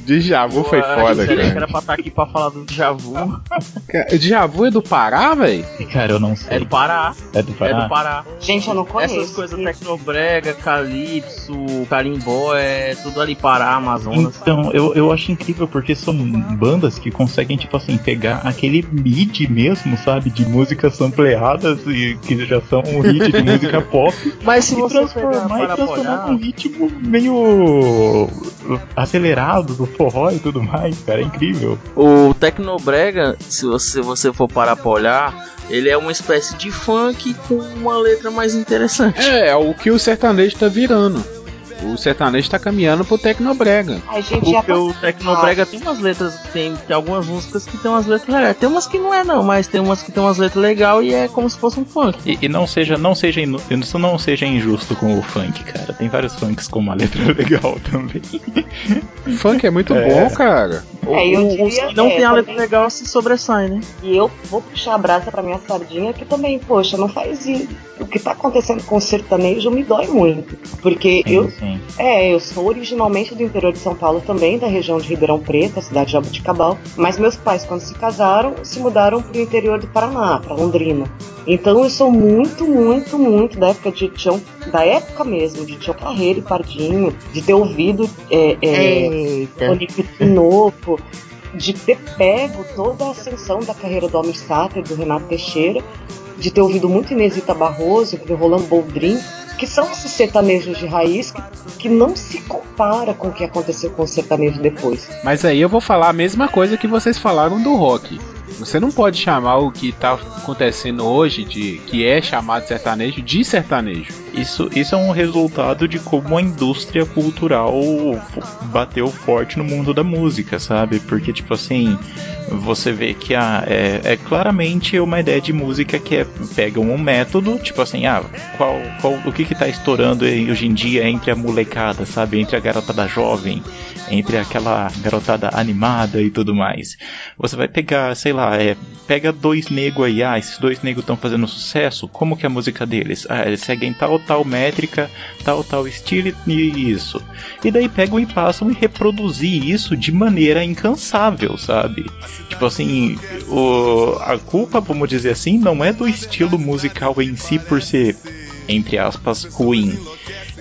Djavu foi Pô, foda, cara. era pra estar aqui pra falar do Javu. Cara, Djavu é do Pará, velho? Cara, eu não sei. É do Pará. É do É Pará? do Pará. Gente, eu não conheço. Essas coisas tecnobrega, calypso, carimbó, é tudo ali Pará, Amazonas. Então, eu, eu acho incrível porque são bandas que conseguem, tipo assim, pegar aquele mid mesmo, sabe? De músicas sampleadas e que já são um hit de música pop. Mas se e você pegar transformar e transformar apoiar, num ritmo meio acelerado do forró e tudo mais, cara. É incrível. o Tecnobrega, se você, você for parar pra olhar, ele é uma espécie de funk com uma letra mais interessante. É, é o que o sertanejo tá virando. O sertanejo tá caminhando pro Tecnobrega. Ai, gente, já Porque tá... o Tecnobrega tem umas letras, tem, tem algumas músicas que tem umas letras legais. Tem umas que não é não, mas tem umas que tem umas letras legais e é como se fosse um funk. E, e não seja, não seja, inu- isso não seja injusto com o funk, cara. Tem vários funks com uma letra [laughs] legal também. Funk é muito É. bom, cara. É, eu O- os diria, que não é, tem a letra também- legal se sobressai, né? E eu vou puxar a brasa pra minha sardinha que também, poxa, não faz isso. O que tá acontecendo com o sertanejo me dói muito. Porque eu, Sim. É, eu sou originalmente do interior de São Paulo também, da região de Ribeirão Preto, a cidade de Jabuticabal. Mas meus pais, quando se casaram, se mudaram pro interior do Paraná, pra Londrina. Então eu sou muito, muito, muito da época de Tião, da época mesmo, de Tião Carreiro e Pardinho, de ter ouvido é, é, Eita. De ter pego toda a ascensão da carreira do Almir Sater, do Renato Teixeira, de ter ouvido muito Inesita Barroso, do Rolando Boldrin, que são esses sertanejos de raiz que, que não se compara com o que aconteceu com o sertanejo depois. Mas aí eu vou falar a mesma coisa que vocês falaram do rock. Você não pode chamar o que tá acontecendo hoje, de que é chamado sertanejo, de sertanejo. Isso, isso é um resultado de como a indústria cultural bateu forte no mundo da música, sabe? Porque, tipo assim, você vê que a, é, é claramente uma ideia de música que é, pega um método, tipo assim, ah, qual, qual, o que que tá estourando hoje em dia entre a molecada, sabe? Entre a garotada jovem, entre aquela garotada animada e tudo mais. Você vai pegar, sei lá, é, pega dois negros aí, ah, esses dois negros estão fazendo sucesso, como que é a música deles? Ah, eles seguem tal, tal métrica, tal, tal estilo e isso. E daí pegam e passam e reproduzir isso de maneira incansável, sabe? Tipo assim, o, a culpa, vamos dizer assim, não é do estilo musical em si por ser, entre aspas, ruim.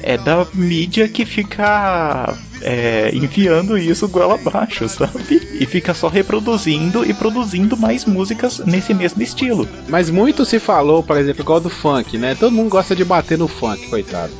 É da mídia que fica é, enfiando isso goela abaixo, sabe? E fica só reproduzindo e produzindo mais músicas nesse mesmo estilo. Mas muito se falou, por exemplo, igual do funk, né? Todo mundo gosta de bater no funk, coitado.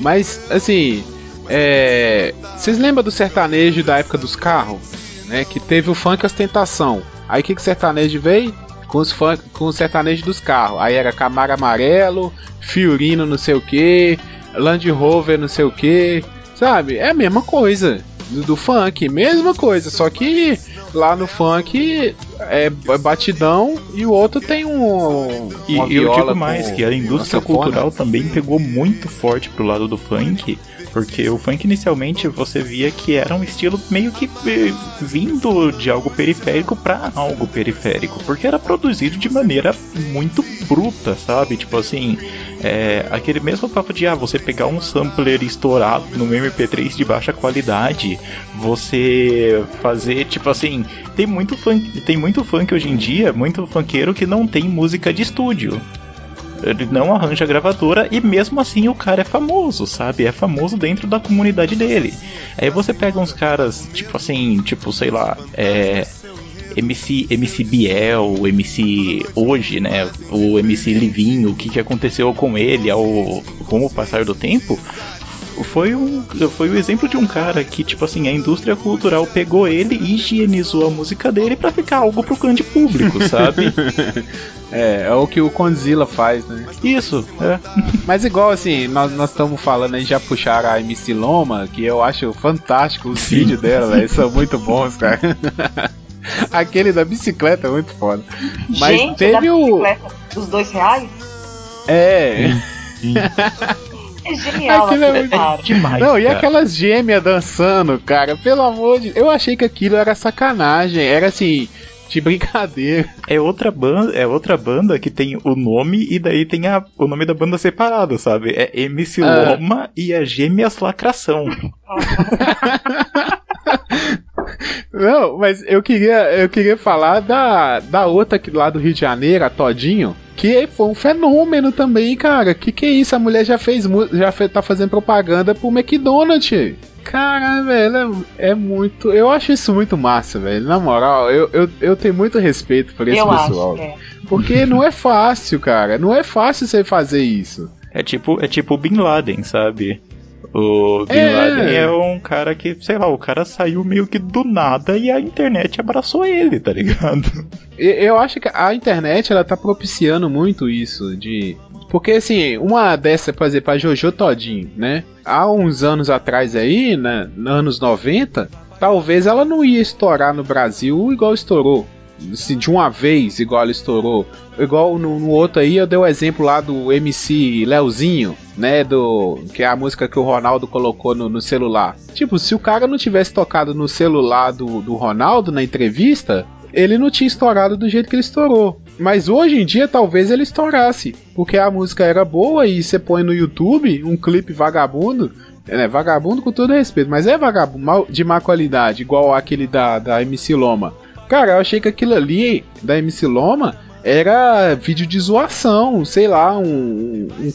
Mas, assim, é... vocês lembram do sertanejo da época dos carros? Né? Que teve o funk ostentação. Aí o que, que o sertanejo veio? Com, os funk, com o sertanejo dos carros. Aí era Camaro Amarelo, Fiorino não sei o que, Land Rover não sei o que. Sabe? É a mesma coisa do, do funk, mesma coisa, só que lá no funk é batidão e o outro tem um. E eu digo mais que a indústria cultural também pegou muito forte pro lado do funk. Porque o funk inicialmente você via que era um estilo meio que eh, vindo de algo periférico para algo periférico. Porque era produzido de maneira muito bruta, sabe? Tipo assim, é, aquele mesmo papo de ah, você pegar um sampler estourado no MP3 de baixa qualidade, você fazer tipo assim, tem muito funk, tem muito funk hoje em dia, muito funkeiro que não tem música de estúdio. Ele não arranja gravadora e mesmo assim o cara é famoso, sabe? É famoso dentro da comunidade dele. Aí você pega uns caras, tipo assim, tipo, sei lá, é. MC, MC Biel, MC hoje, né? O MC Livinho, o que, que aconteceu com ele ao, com o passar do tempo? Foi um, foi o exemplo de um cara que, tipo assim, a indústria cultural pegou ele e higienizou a música dele para ficar algo pro grande público, [laughs] sabe? é, é o que o Conzilla faz, né? Isso, é. [laughs] Mas igual assim, nós estamos falando aí, já puxaram a MC Loma, que eu acho fantástico os Sim. vídeos dela, véio, são muito bons, cara. [laughs] Aquele da bicicleta é muito foda. Mas Gente, teve o. Dos dois reais? É. É genial, aquilo é, muito... é demais. Não, e aquelas gêmeas dançando, cara, pelo amor de Eu achei que aquilo era sacanagem, era assim, de brincadeira. É outra banda, é outra banda que tem o nome e daí tem a, o nome da banda separado, sabe? É MC ah. Loma e a Gêmeas Lacração. [laughs] Não, mas eu queria, eu queria falar da, da outra aqui lá do Rio de Janeiro, a Todinho, que foi um fenômeno também, cara. Que que é isso? A mulher já fez, já fez, tá fazendo propaganda pro McDonald's. Cara, velho, é, é, muito. Eu acho isso muito massa, velho. Na moral, eu, eu, eu tenho muito respeito por esse eu pessoal. Acho, é. Porque não é fácil, cara. Não é fácil você fazer isso. É tipo, é tipo Bin Laden, sabe? O Bin é. Laden é um cara que, sei lá, o cara saiu meio que do nada e a internet abraçou ele, tá ligado? Eu acho que a internet ela tá propiciando muito isso de porque assim, uma dessa, por exemplo, a Jojo Todinho, né? Há uns anos atrás aí, né, nos anos 90, talvez ela não ia estourar no Brasil igual estourou assim, de uma vez, igual ela estourou. Igual no, no, outro aí, eu dei o exemplo lá do MC Leozinho, né? Do. Que é a música que o Ronaldo colocou no, no celular. Tipo, se o cara não tivesse tocado no celular do, do Ronaldo na entrevista, ele não tinha estourado do jeito que ele estourou. Mas hoje em dia talvez ele estourasse, porque a música era boa e você põe no YouTube um clipe vagabundo, é vagabundo com todo respeito, mas é vagabundo de má qualidade, igual aquele da, da MC Loma. Cara, eu achei que aquilo ali da MC Loma era vídeo de zoação, sei lá, um, um,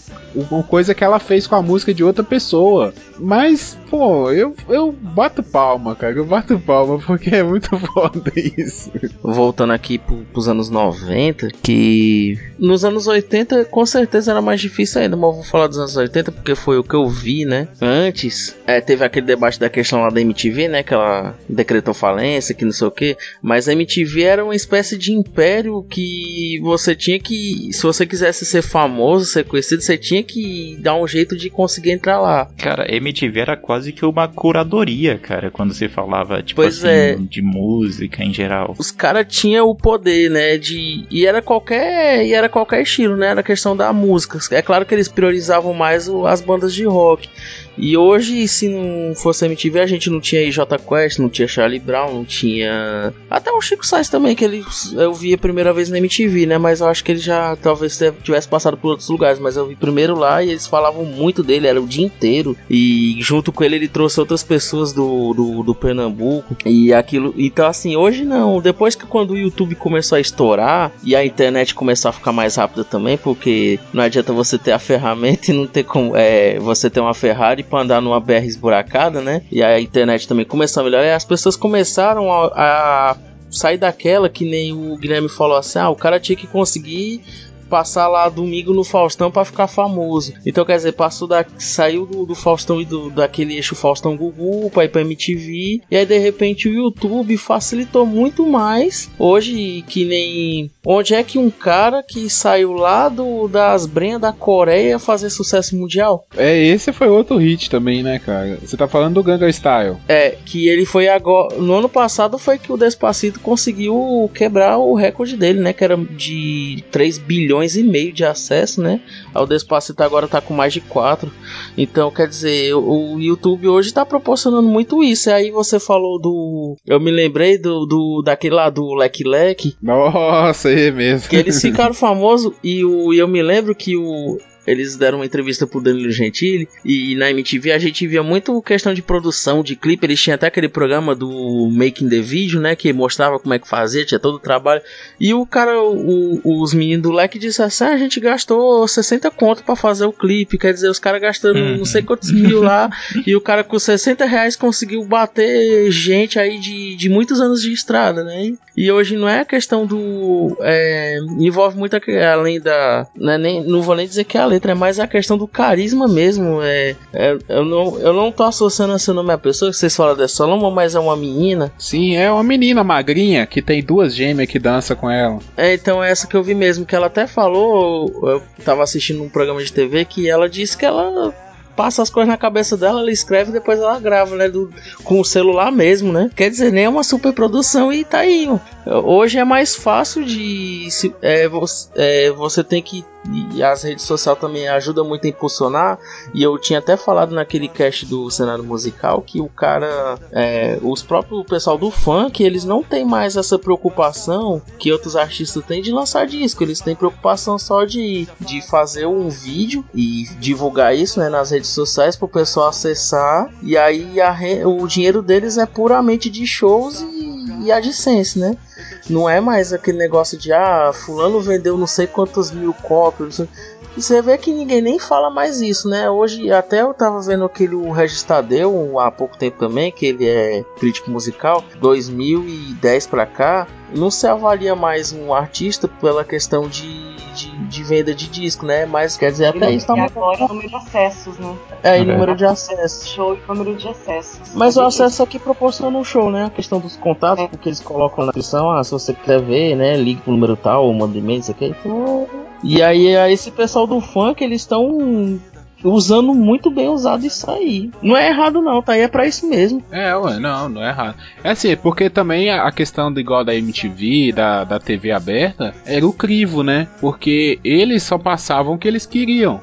uma coisa que ela fez com a música de outra pessoa. Mas, pô, eu, eu bato palma, cara. Eu bato palma porque é muito [laughs] foda isso. Voltando aqui pro, pros anos 90, que nos anos 80 com certeza era mais difícil ainda, mas eu vou falar dos anos 80 porque foi o que eu vi, né? Antes, é, teve aquele debate da questão lá da MTV, né? Que ela decretou falência, que não sei o que. Mas a MTV era uma espécie de império que você tinha que, se você quisesse ser famoso, ser conhecido, você tinha que dar um jeito de conseguir entrar lá. Cara, MTV era quase que uma curadoria, cara, quando você falava, tipo Pois assim, é. de música em geral. Os caras tinham o poder, né, de e era qualquer e era qualquer estilo, né, era questão da música. É claro que eles priorizavam mais as bandas de rock. E hoje, se não fosse a MTV, a gente não tinha J Quest, não tinha Charlie Brown, não tinha. Até o Chico Sainz também, que ele eu vi a primeira vez na MTV, né? Mas eu acho que ele já talvez tivesse passado por outros lugares. Mas eu vi primeiro lá e eles falavam muito dele, era o dia inteiro. E junto com ele, ele trouxe outras pessoas do, do, do Pernambuco. E aquilo. Então, assim, hoje não. Depois que quando o YouTube começou a estourar e a internet começou a ficar mais rápida também, porque não adianta você ter a ferramenta e não ter como. É, você ter uma Ferrari pra andar numa BR esburacada, né? E a internet também começou a melhorar. As pessoas começaram a, a sair daquela que nem o Guilherme falou assim: ah, o cara tinha que conseguir passar lá domingo no Faustão pra ficar famoso. Então, quer dizer, passou da, saiu do, do Faustão e do, daquele eixo Faustão Gugu pra ir pra MTV. E aí, de repente, o YouTube facilitou muito mais. Hoje, que nem. Onde é que um cara que saiu lá do, das brenhas da Coreia fazer sucesso mundial? É, esse foi outro hit também, né, cara? Você tá falando do Gangnam Style. É, que ele foi agora. No ano passado foi que o Despacito conseguiu quebrar o recorde dele, né? Que era de 3 bilhões e meio de acesso, né? O Despacito agora tá com mais de 4. Então, quer dizer, o YouTube hoje tá proporcionando muito isso. E aí você falou do. Eu me lembrei do, do daquele lá do Leque Leque. Nossa, é mesmo. Que eles ficaram [laughs] famosos e o, e eu me lembro que o. Eles deram uma entrevista pro Danilo Gentili e na MTV a gente via muito questão de produção, de clipe. Eles tinham até aquele programa do Making the Video, né? Que mostrava como é que fazia, tinha todo o trabalho. E o cara, o- os meninos do leque disseram assim: "Ah, a gente gastou 60 conto pra fazer o clipe. Quer dizer, os caras gastando Uhum. não sei quantos mil lá. e o cara com 60 reais conseguiu bater gente aí de, de muitos anos de estrada, né? E hoje não é a questão do. é, envolve muito a- além da. Né, nem, não vou nem dizer que é a letra, é mais a questão do carisma mesmo. É, é- eu, não, eu não tô associando esse nome à pessoa, que vocês falam dessa Solomon, mas é uma menina. Sim, é uma menina magrinha que tem duas gêmeas que dança com ela. É, então é essa que eu vi mesmo, que ela até falou, eu tava assistindo um programa de TV que ela disse que ela passa as coisas na cabeça dela, ela escreve e depois ela grava, né, do, com o celular mesmo, né? Quer dizer, nem é uma super produção e tá aí. Hoje é mais fácil de se- é, você, é, você tem que e as redes sociais também ajudam muito a impulsionar. E eu tinha até falado naquele cast do cenário musical que o cara, é, os próprios pessoal do funk, eles não tem mais essa preocupação que outros artistas têm de lançar disco. Eles têm preocupação só de, de fazer um vídeo e divulgar isso né, nas redes sociais para o pessoal acessar. E aí a o dinheiro deles é puramente de shows e, e AdSense, né? Não é mais aquele negócio de ah, fulano vendeu não sei quantos mil cópias. E você vê que ninguém nem fala mais isso, né? Hoje, até eu tava vendo aquele o Regis Tadeu há pouco tempo também, que ele é crítico musical, 2010 pra cá, não se avalia mais um artista pela questão de, de, de venda de disco, né? Mas quer dizer, até isso tá e uma agora o número de acessos, né? é, e número de acessos. Show e número de acessos. Mas o acesso aqui proporciona um show, né? A questão dos contatos, É. porque eles colocam na descrição, ah, se você quer ver, né? Ligue pro número tal, ou manda e-mail, isso aqui. Então... E aí, aí esse pessoal do funk, eles estão usando muito bem usado isso aí. Não é errado não, tá aí é pra isso mesmo. É, ué, não, não é errado. É assim, porque também a a questão do igual da MTV, da, da TV aberta, era o crivo, né? Porque eles só passavam o que eles queriam.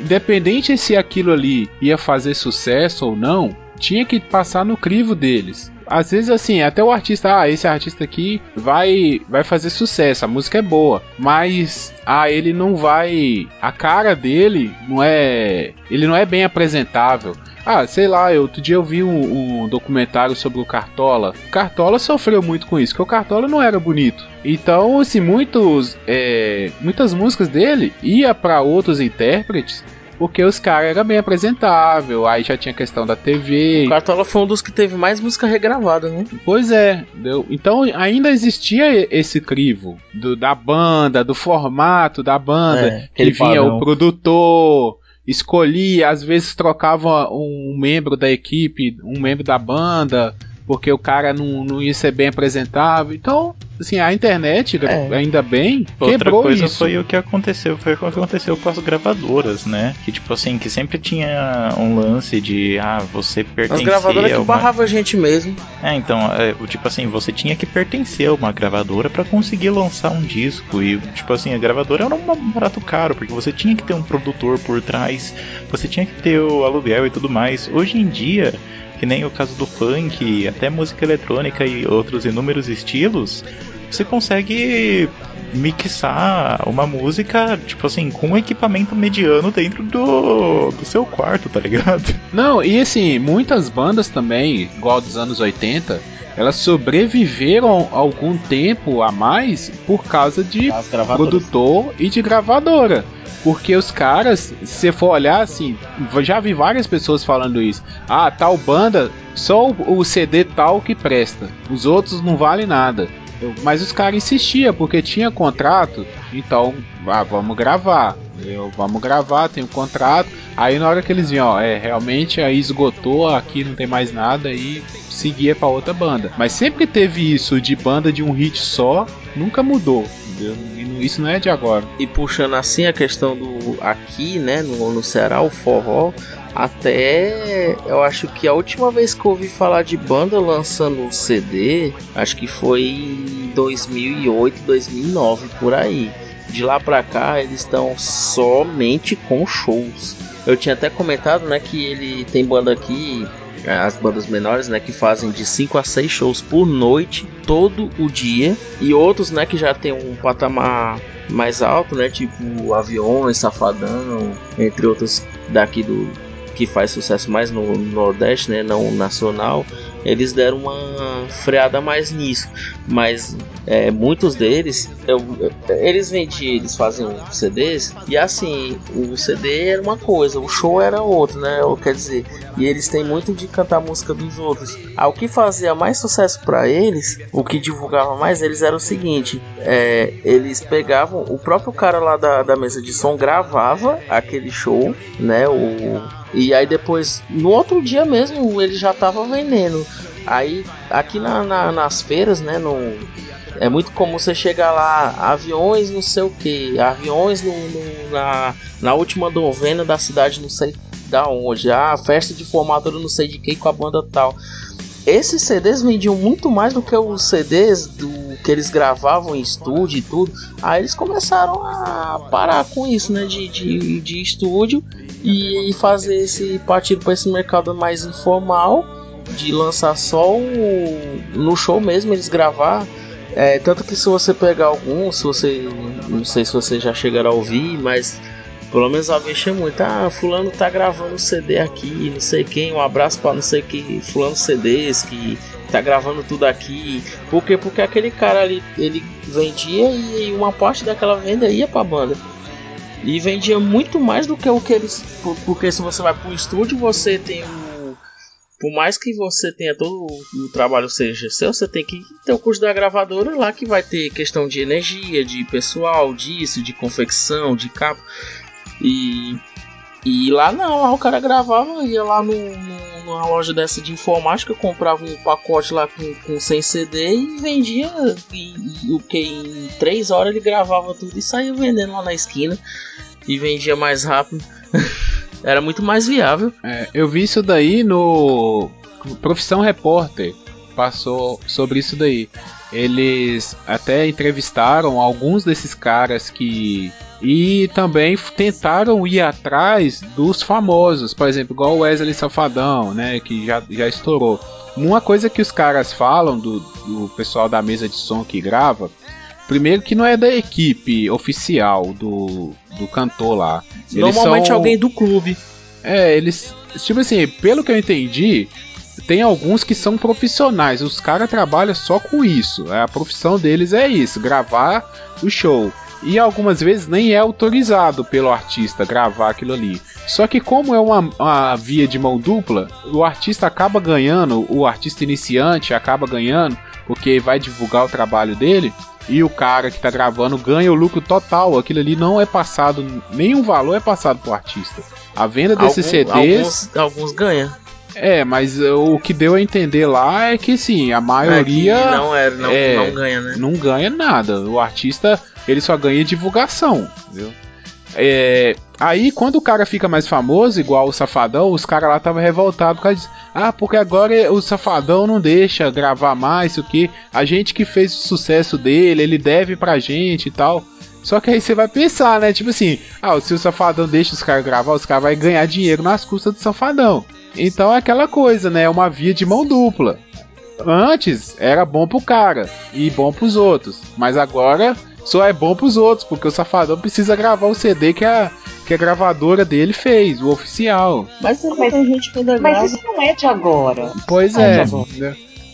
Independente se aquilo ali ia fazer sucesso ou não, tinha que passar no crivo deles. Às vezes assim, até o artista, ah, esse artista aqui vai vai fazer sucesso, a música é boa, mas ah, ele não vai, a cara dele não é, ele não é bem apresentável. Ah, sei lá, outro dia eu vi um, um documentário sobre o Cartola. O Cartola sofreu muito com isso, porque o Cartola não era bonito. Então, assim, muitos, é, muitas músicas dele ia para outros intérpretes porque os caras eram bem apresentável, aí já tinha questão da TV. O Cartola foi um dos que teve mais música regravada, né? Pois é, deu. então ainda existia esse crivo do, da banda, do formato da banda, É, que vinha padrão. o produtor, escolhia, às vezes trocava um membro da equipe, um membro da banda, porque o cara não, não ia ser bem apresentável. Então, assim, a internet, É. ainda bem, Outra quebrou coisa isso. foi o que aconteceu, foi o que aconteceu com as gravadoras, né? Que tipo assim, que sempre tinha um lance de ah, você As pertencia gravadoras que a uma... barrava a gente mesmo. É, então, é, o tipo assim, você tinha que pertencer a uma gravadora pra conseguir lançar um disco e tipo assim, a gravadora era um barato caro, porque você tinha que ter um produtor por trás, você tinha que ter o aluguel e tudo mais. Hoje em dia, que nem o caso do funk, até música eletrônica e outros inúmeros estilos, você consegue mixar uma música, tipo assim, com um equipamento mediano dentro do, do seu quarto, tá ligado? [laughs] Não, e assim, muitas bandas também, igual dos anos 80, elas sobreviveram algum tempo a mais por causa de produtor e de gravadora. Porque os caras, se você for olhar assim, já vi várias pessoas falando isso. Ah, tal banda, só o, o CD tal que presta. Os outros não valem nada. Mas os caras insistiam, porque tinha contrato, então ah, vamos gravar. Eu, vamos gravar, tem um contrato. Aí na hora que eles viam, ó, é, realmente aí esgotou, aqui não tem mais nada, e seguia pra outra banda. Mas sempre teve isso de banda de um hit só, nunca mudou. entendeu? Isso não é de agora. E puxando assim a questão do aqui, né, no, no Ceará, o forró, até eu acho que a última vez que eu ouvi falar de banda lançando um CD, acho que foi em 2008, 2009, por aí. De lá pra cá, eles estão somente com shows. Eu tinha até comentado, né, que ele tem banda aqui, as bandas menores, né, que fazem de 5 a 6 shows por noite, todo o dia, e outros, né, que já tem um patamar mais alto, né, tipo Aviões, Safadão, entre outros daqui do que faz sucesso mais no Nordeste, né, não nacional. Eles deram uma freada mais nisso, mas é, muitos deles, eu- eu- eles vendiam, eles fazem CDs e assim, o CD era uma coisa, o show era outro, né? Quer dizer, e eles têm muito de cantar música dos outros. Ah, o que fazia mais sucesso para eles, o que divulgava mais eles era o seguinte: é, eles pegavam o próprio cara lá da, da mesa de som gravava aquele show, né? O, e aí depois, no outro dia mesmo, ele já tava vendendo. Aí aqui na- na- nas feiras, né? No, é muito comum você chegar lá, aviões não sei o que, aviões no, no- na, na última novena da cidade não sei da onde, ah, festa de formatura não sei de quem com a banda tal. Esses CDs vendiam muito mais do que os CDs do que eles gravavam em estúdio e tudo. Aí eles começaram a parar com isso, né? De, de, de estúdio e fazer esse partido para esse mercado mais informal, de lançar só o, no show mesmo, eles gravar. É, tanto que se você pegar algum, se você. Não sei se você já chegaram a ouvir, mas pelo menos a vez muito. Ah, fulano tá gravando CD aqui, não sei quem, um abraço pra não sei que, fulano CDs que tá gravando tudo aqui. Por quê? Porque aquele cara ali, ele vendia e uma parte daquela venda ia pra banda. E vendia muito mais do que o que eles. por- Porque se você vai pro estúdio, você tem o. Por mais que você tenha todo o trabalho seja seu, você tem que ter o curso da gravadora lá que vai ter questão de energia, de pessoal, disso, de confecção, de capa. E, e lá não, lá o cara gravava, ia lá no, no- numa loja dessa de informática, comprava um pacote lá com, com 100 CD e vendia. E, o que? Em 3 horas ele gravava tudo e saía vendendo lá na esquina. E vendia mais rápido. [laughs] Era muito mais viável. É, eu vi isso daí no Profissão Repórter. Passou sobre isso daí. Eles até entrevistaram alguns desses caras que. E também tentaram ir atrás dos famosos, por exemplo, igual o Wesley Safadão, né? Que já, já estourou. Uma coisa que os caras falam do, do pessoal da mesa de som que grava. Primeiro que não é da equipe oficial do, do cantor lá. Eles Normalmente são- alguém do clube. é, eles. Tipo assim, pelo que eu entendi, tem alguns que são profissionais, os caras trabalham só com isso. A profissão deles é isso, gravar o show. E algumas vezes nem é autorizado pelo artista gravar aquilo ali. Só que como é uma, uma via de mão dupla, o artista acaba ganhando, o artista iniciante acaba ganhando, porque vai divulgar o trabalho dele, e o cara que tá gravando ganha o lucro total. Aquilo ali não é passado, nenhum valor é passado pro artista. A venda desses Algum- CDs. Alguns, alguns ganham. É, mas uh, o que deu a entender lá é que sim, a É, maioria não, é, não, é, não ganha, né? não ganha nada. O artista ele só ganha divulgação, entendeu? É, aí quando o cara fica mais famoso, igual o Safadão, os caras lá estavam revoltados por causa disso. Ah, porque agora o Safadão não deixa gravar mais, o que? A gente que fez o sucesso dele, ele deve pra gente e tal. Só que aí você vai pensar, né? Tipo assim, ah, se o Safadão deixa os caras gravar, os caras vão ganhar dinheiro nas custas do Safadão. Então é aquela coisa, né? É uma via de mão dupla. Antes era bom pro cara e bom pros outros, mas agora só é bom pros outros, porque o Safadão precisa gravar o CD que a, que a gravadora dele fez, o oficial. Mas Mas- Mas isso não é de agora. Pois Ah, é.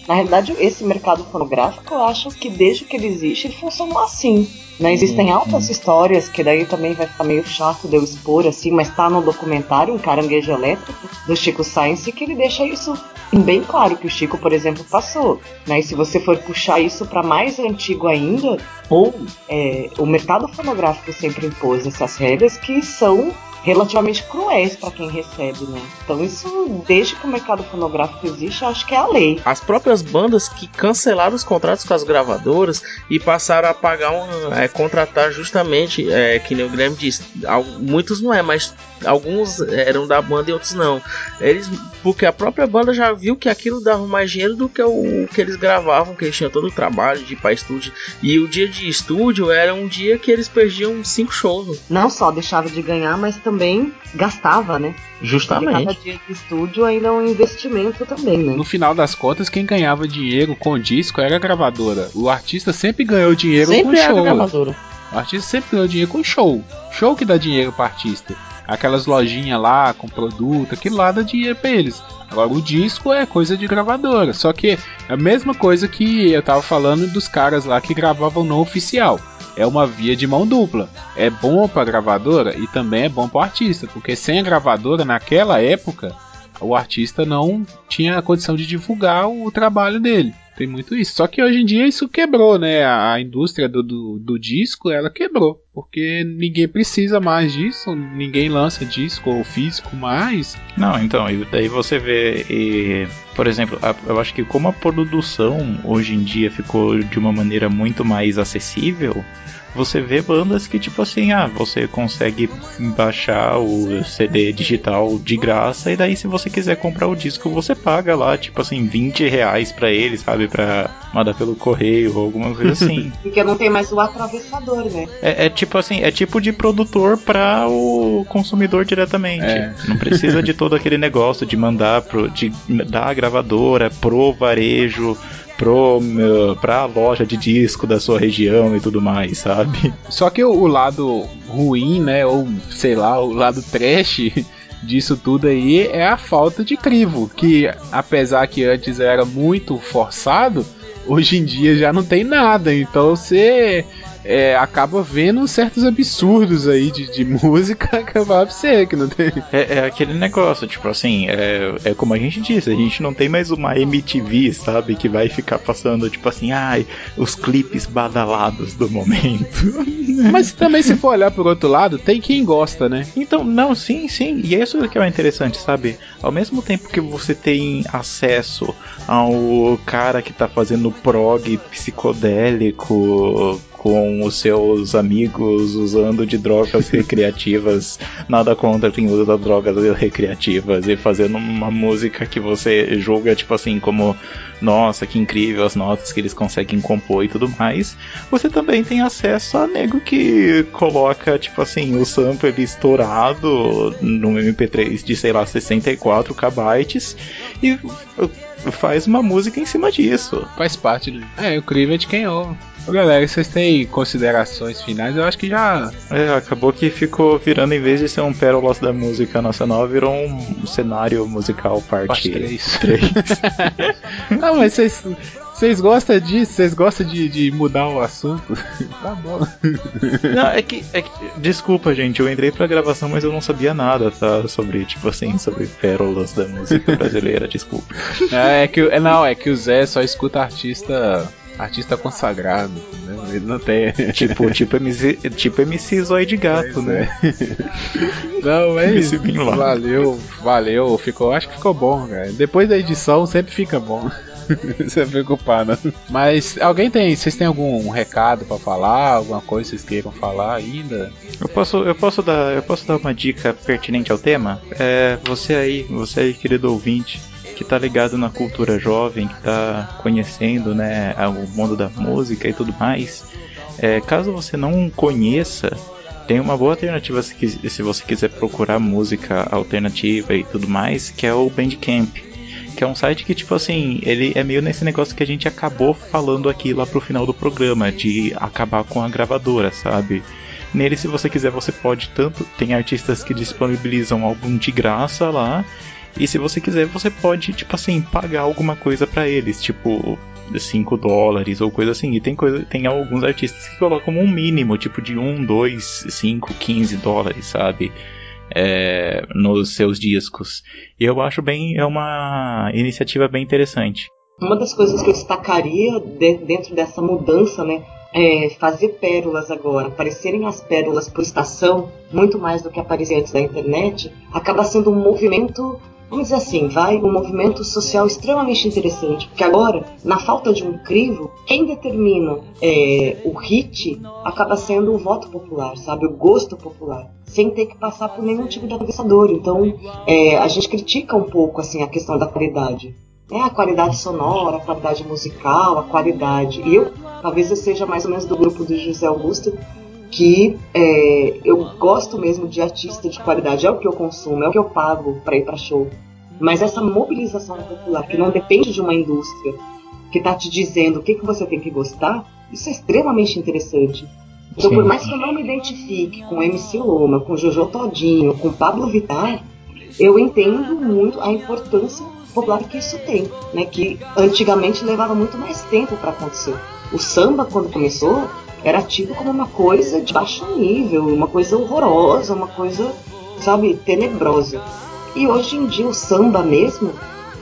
Na realidade, esse mercado fonográfico, eu acho que desde que ele existe, ele funcionou assim. Né? Existem altas histórias, que daí também vai ficar meio chato de eu expor, assim, mas tá no documentário, um caranguejo elétrico, do Chico Science, que ele deixa isso bem claro, que o Chico, por exemplo, passou. Né? E se você for puxar isso para mais antigo ainda, ou é, o mercado fonográfico sempre impôs essas regras que são relativamente cruéis para quem recebe, né? Então isso, desde que o mercado fonográfico existe, acho que é a lei. As próprias bandas que cancelaram os contratos com as gravadoras e passaram a pagar uma, é, contratar justamente, é, que nem o Guilherme disse, muitos não é, mas alguns eram da banda e outros não. Eles, porque a própria banda já viu que aquilo dava mais dinheiro do que o que eles gravavam, que eles tinham todo o trabalho de ir pra estúdio. E o dia de estúdio era um dia que eles perdiam cinco shows. né? não só deixava de ganhar, mas também gastava, né? Porque cada Justamente. dia de estúdio ainda é um investimento também, né? No final das contas, quem ganhava dinheiro com disco era a gravadora. O artista sempre ganhou dinheiro Sempre com era show. gravadora. O artista sempre ganhou dinheiro com show. Show que dá dinheiro pro artista. Aquelas lojinhas lá com produto, aquilo lá dá dinheiro pra eles. Agora o disco é coisa de gravadora. Só que é a mesma coisa que eu tava falando dos caras lá que gravavam no oficial. É uma via de mão dupla. É bom pra gravadora e também é bom pro artista. Porque sem a gravadora, naquela época, o artista não tinha condição de divulgar o trabalho dele. Tem muito isso. Só que hoje em dia isso quebrou, né? A, indústria do, do, do disco, ela quebrou. Porque ninguém precisa mais disso, ninguém lança disco ou físico mais. Não, então, e daí você vê, e, por exemplo, a- eu acho que como a produção hoje em dia ficou de uma maneira muito mais acessível, você vê bandas que, tipo assim, ah, você consegue baixar o CD digital de graça, e daí se você quiser comprar o disco, você paga lá, tipo assim, 20 reais pra ele, sabe, pra mandar pelo correio ou alguma coisa assim. [laughs] Porque não tem mais o atravessador, né? É, é tipo assim, é tipo de produtor para o consumidor diretamente. É. Não precisa de todo aquele negócio de mandar pro, de da gravadora pro varejo, pro meu, pra loja de disco da sua região e tudo mais, sabe? Só que o, o lado ruim, né? Ou sei lá, o lado trash disso tudo aí é a falta de crivo. Que apesar que antes era muito forçado, hoje em dia já não tem nada. Então você é, acaba vendo certos absurdos aí de, de [laughs] música que pra você, que não tem. É, é aquele negócio, tipo assim, é, é como a gente disse, a gente não tem mais uma MTV, sabe, que vai ficar passando, tipo assim, ai, os clipes badalados do momento. [laughs] Mas também se for olhar por outro lado, tem quem gosta, né? Então, não, sim, sim. E é isso que é interessante, sabe? Ao mesmo tempo que você tem acesso ao cara que tá fazendo prog psicodélico com os seus amigos usando de drogas [laughs] recreativas, nada contra quem usa drogas recreativas e fazendo uma música que você julga tipo assim como nossa, que incrível as notas que eles conseguem compor e tudo mais. Você também tem acesso a nego que coloca, tipo assim, o sample estourado no MP3 de, sei lá, 64 KB e faz uma música em cima disso. Faz parte do. É, o crivo é de quem ouve. Ô, galera, vocês têm considerações finais? Eu acho que já. É, acabou que ficou virando, em vez de ser um pérolas da música nacional, virou um cenário musical parte, Parte 3. 3. [laughs] Não, mas vocês. Vocês gostam disso? Vocês gostam de, de mudar o assunto? [laughs] tá bom. Não, é que, é que- Desculpa, gente, eu entrei pra gravação, mas eu não sabia nada, tá? Sobre, tipo assim, sobre pérolas da música brasileira, desculpa. É, é que, é, não, é que o Zé só escuta artista. Artista consagrado, entendeu? Ele não tem. [laughs] Tipo, tipo MC, tipo MC Zóio de Gato, Pois né? [laughs] Não, é isso. Laden. Valeu, valeu. Ficou, acho que ficou bom, cara. Depois da edição sempre fica bom. [laughs] Você preocupar, não. Mas alguém tem. Vocês têm algum recado pra falar? Alguma coisa que vocês queiram falar ainda? Eu posso, eu posso dar, eu posso dar uma dica pertinente ao tema? É, você aí, você aí, querido ouvinte, que tá ligado na cultura jovem, que tá conhecendo, né, o mundo da música e tudo mais. É, caso você não conheça, tem uma boa alternativa se, se você quiser procurar música alternativa e tudo mais, que é o Bandcamp. Que é um site que, tipo assim, ele é meio nesse negócio que a gente acabou falando aqui lá pro final do programa, de acabar com a gravadora, sabe? Nele, se você quiser, você pode tanto. Tem artistas que disponibilizam álbum de graça lá. E se você quiser, você pode, tipo assim, pagar alguma coisa pra eles, tipo 5 dólares ou coisa assim. E tem, coisa, tem alguns artistas que colocam um mínimo, tipo de 1, 2, 5, 15 dólares, sabe? É, nos seus discos. E eu acho bem. É uma iniciativa bem interessante. Uma das coisas que eu destacaria de- dentro dessa mudança, né, é fazer pérolas agora, aparecerem as pérolas por estação, muito mais do que aparecer antes da internet, acaba sendo um movimento, vamos dizer assim, vai, um movimento social extremamente interessante, porque agora, na falta de um crivo, quem determina é, o hit acaba sendo o voto popular, sabe, o gosto popular, sem ter que passar por nenhum tipo de atravessador. Então, é, a gente critica um pouco assim a questão da qualidade é a qualidade sonora, a qualidade musical, a qualidade. E eu, talvez eu seja mais ou menos do grupo do José Augusto, que é, eu gosto mesmo de artista de qualidade, é o que eu consumo, é o que eu pago para ir para show. Mas essa mobilização popular, que não depende de uma indústria, que está te dizendo o que, que você tem que gostar, isso é extremamente interessante. Então, Sim. por mais que eu não me identifique com MC Loma, com Jojo Todinho, com Pablo Vittar, eu entendo muito a importância popular que isso tem, né? Que antigamente levava muito mais tempo para acontecer. O samba, quando começou, era tido como uma coisa de baixo nível, uma coisa horrorosa, uma coisa, sabe, tenebrosa. E hoje em dia o samba mesmo,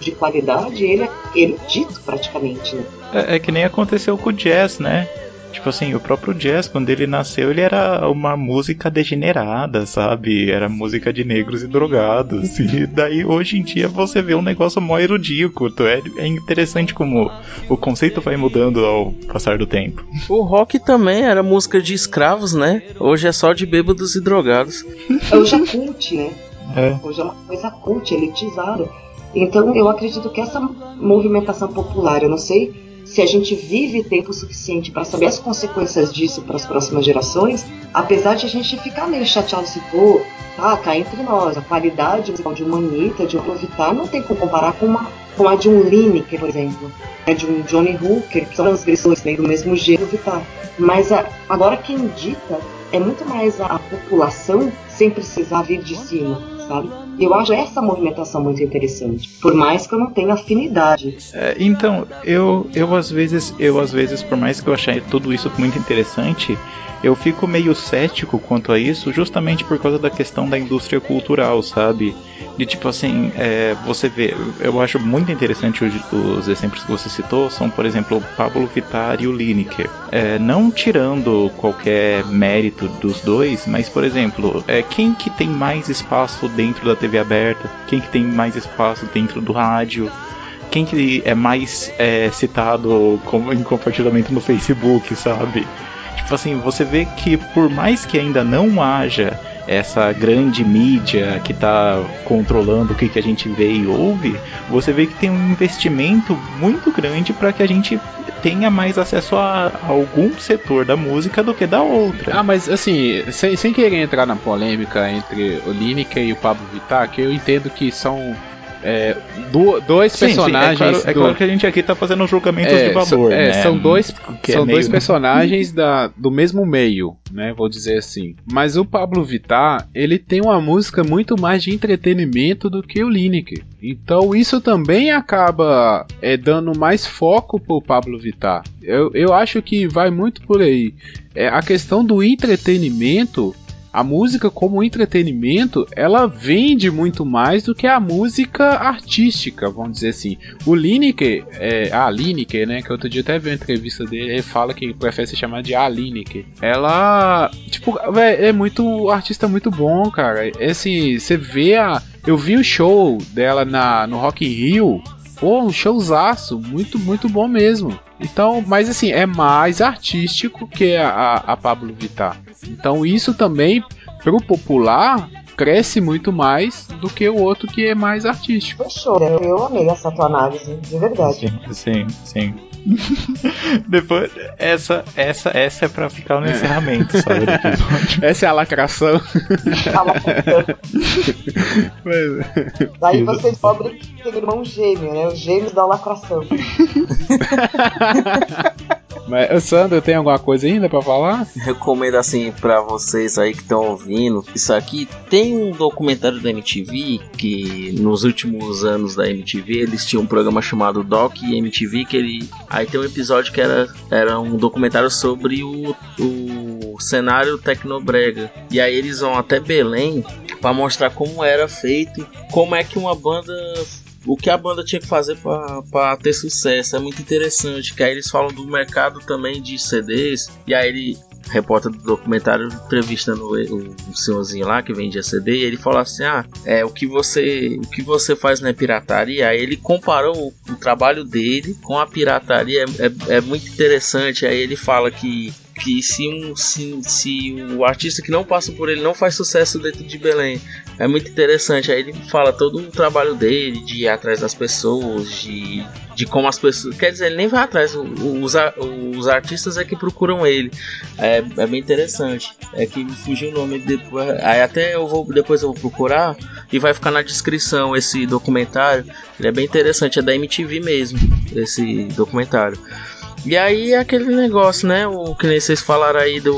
de qualidade, ele é, ele é dito praticamente, né? É, é que nem aconteceu com o jazz, né? Tipo assim, o próprio jazz, quando ele nasceu, ele era uma música degenerada, sabe? Era música de negros e drogados. E daí, hoje em dia, você vê um negócio mó erudíaco. É, é interessante como o conceito vai mudando ao passar do tempo. O rock também era música de escravos, né? Hoje é só de bêbados e drogados. Hoje é cult, né? É. Hoje é uma coisa cult, elitizada. Então eu acredito que essa movimentação popular, eu não sei se a gente vive tempo suficiente para saber as consequências disso para as próximas gerações, apesar de a gente ficar meio chateado se pô, tá, cá entre nós, a qualidade de uma Anitta, de um Pablo Vittar, não tem como comparar com, uma, com a de um Lineker, por exemplo, né, de um Johnny Hooker, que são transgressores meio do mesmo gênero Vittar. Mas a- agora quem dita é muito mais a, a população sem precisar vir de cima, sabe? Eu acho essa movimentação muito interessante, por mais que eu não tenha afinidade. É, então, eu, eu às vezes, eu às vezes, por mais que eu achei tudo isso muito interessante, eu fico meio cético quanto a isso, justamente por causa da questão da indústria cultural, sabe? De tipo assim, é, você vê, eu acho muito interessante os, os exemplos que você citou, são, por exemplo, o Pablo Vittar e o Lineker. É, não tirando qualquer mérito dos dois, mas, por exemplo, é, quem que tem mais espaço dentro da TV aberta? Quem que tem mais espaço dentro do rádio? quem que é mais é, citado como em compartilhamento no Facebook, sabe? Tipo assim, você vê que por mais que ainda não haja essa grande mídia que está controlando o que, que a gente vê e ouve, você vê que tem um investimento muito grande para que a gente tenha mais acesso a, algum setor da música do que da outra. Ah, mas assim, sem, sem querer entrar na polêmica entre o Lineker e o Pablo Vittar, que eu entendo que são é, do- dois Sim, sim, personagens. é, claro, é do- claro que a gente aqui tá fazendo julgamentos É, de valor, so- é, né? São dois, é são meio- dois personagens da, do mesmo meio, né? Vou dizer assim. Mas o Pablo Vittar, ele tem uma música muito mais de entretenimento do que o Lineker. Então isso também acaba é, dando mais foco pro Pablo Vittar. Eu, eu acho que vai muito por aí. É, a questão do entretenimento a música como entretenimento, ela vende muito mais do que a música artística, vamos dizer assim. O Lineker, é, a Lineker, né, que outro dia até vi uma entrevista dele, ele fala que prefere se chamar de a Lineker. Ela, tipo, véi, é muito artista muito bom, cara. Esse, você vê a eu vi o show dela na no Rock in Rio, Pô, um showzaço, muito, muito bom mesmo. Então, mas assim, é mais artístico que a, a, a Pablo Vittar. Então isso também, pro popular, cresce muito mais do que o outro que é mais artístico. Fechou. Eu amei essa tua análise, de verdade. Sim, sim, sim. [laughs] Depois, essa, essa, essa é pra ficar no É. encerramento, sabe. [laughs] Essa é a lacração. Mas- Daí você descobre que tem irmão gêmeo, né? Os gêmeos da lacração. [laughs] Mas, Sandro, tem alguma coisa ainda pra falar? Recomendo assim pra vocês aí que estão ouvindo. Isso aqui tem um documentário da MTV que nos últimos anos da MTV eles tinham um programa chamado Doc MTV que ele aí tem um episódio que era, era um documentário sobre o, o cenário tecnobrega. E aí eles vão até Belém pra mostrar como era feito, como é que uma banda o que a banda tinha que fazer para ter sucesso. É muito interessante. Que aí eles falam do mercado também de CDs. E aí ele, repórter do documentário, entrevistando o, o, senhorzinho lá que vendia CD. E ele fala assim: Ah, é o que você, o que você faz na pirataria. Aí ele comparou o, o trabalho dele com a pirataria. É, é, é muito interessante. Aí ele fala que que se, um, se, se o artista que não passa por ele não faz sucesso dentro de Belém, é muito interessante. Aí ele fala todo o trabalho dele, de ir atrás das pessoas, de, de como as pessoas. Quer dizer, ele nem vai atrás, os, os artistas é que procuram ele. É, é bem interessante. É que me fugiu o nome depois. Aí até eu vou depois eu vou procurar e vai ficar na descrição esse documentário. Ele é bem interessante, é da MTV mesmo, esse documentário. E aí aquele negócio, né? O que nem vocês falaram aí do.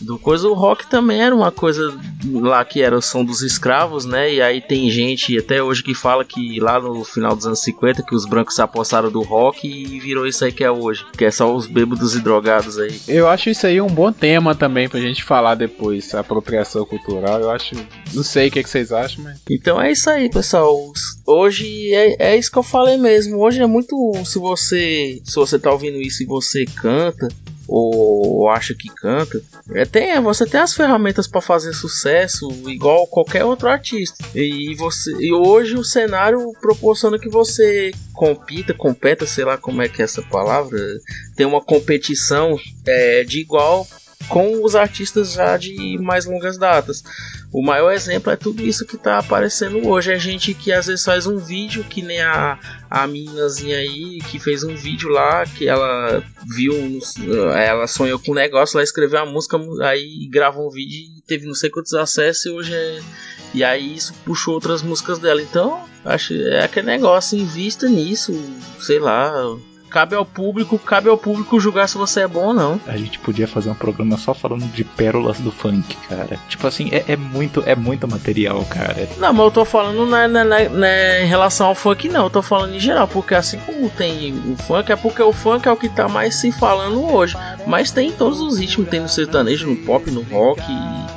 Do coisa, o rock também era uma coisa lá que era o som dos escravos, né? E aí tem gente até hoje que fala que lá no final dos anos 50 que os brancos se apossaram do rock e virou isso aí que é hoje. Que é só os bêbados e drogados aí. Eu acho isso aí um bom tema também pra gente falar depois, apropriação cultural. Eu acho. Não sei o que, que vocês acham, mas. Então é isso aí, pessoal. Hoje é, é isso que eu falei mesmo. Hoje é muito. Se você. Se você tá ouvindo isso e você canta. Ou acha que canta, é, tem, você tem as ferramentas para fazer sucesso igual qualquer outro artista. E você e hoje o cenário proporciona que você compita, competa, sei lá como é que é essa palavra, tem uma competição é, de igual com os artistas já de mais longas datas. O maior exemplo é tudo isso que tá aparecendo hoje. É gente que às vezes faz um vídeo, que nem a, a meninazinha aí, que fez um vídeo lá, que ela viu, ela sonhou com um negócio, ela escreveu a música, aí gravou um vídeo e teve não sei quantos acessos e hoje é. E aí isso puxou outras músicas dela. Então, acho é aquele negócio, invista nisso, sei lá. Cabe ao público, cabe ao público julgar se você é bom ou não. A gente podia fazer um programa só falando de pérolas do funk, cara. Tipo assim, é, é muito, é muito material, cara. Não, mas eu tô falando não é, não é- não é em relação ao funk, não. Eu tô falando em geral, porque assim como tem o funk, é porque o funk é o que tá mais se falando hoje. Mas tem em todos os ritmos, tem no sertanejo, no pop, no rock.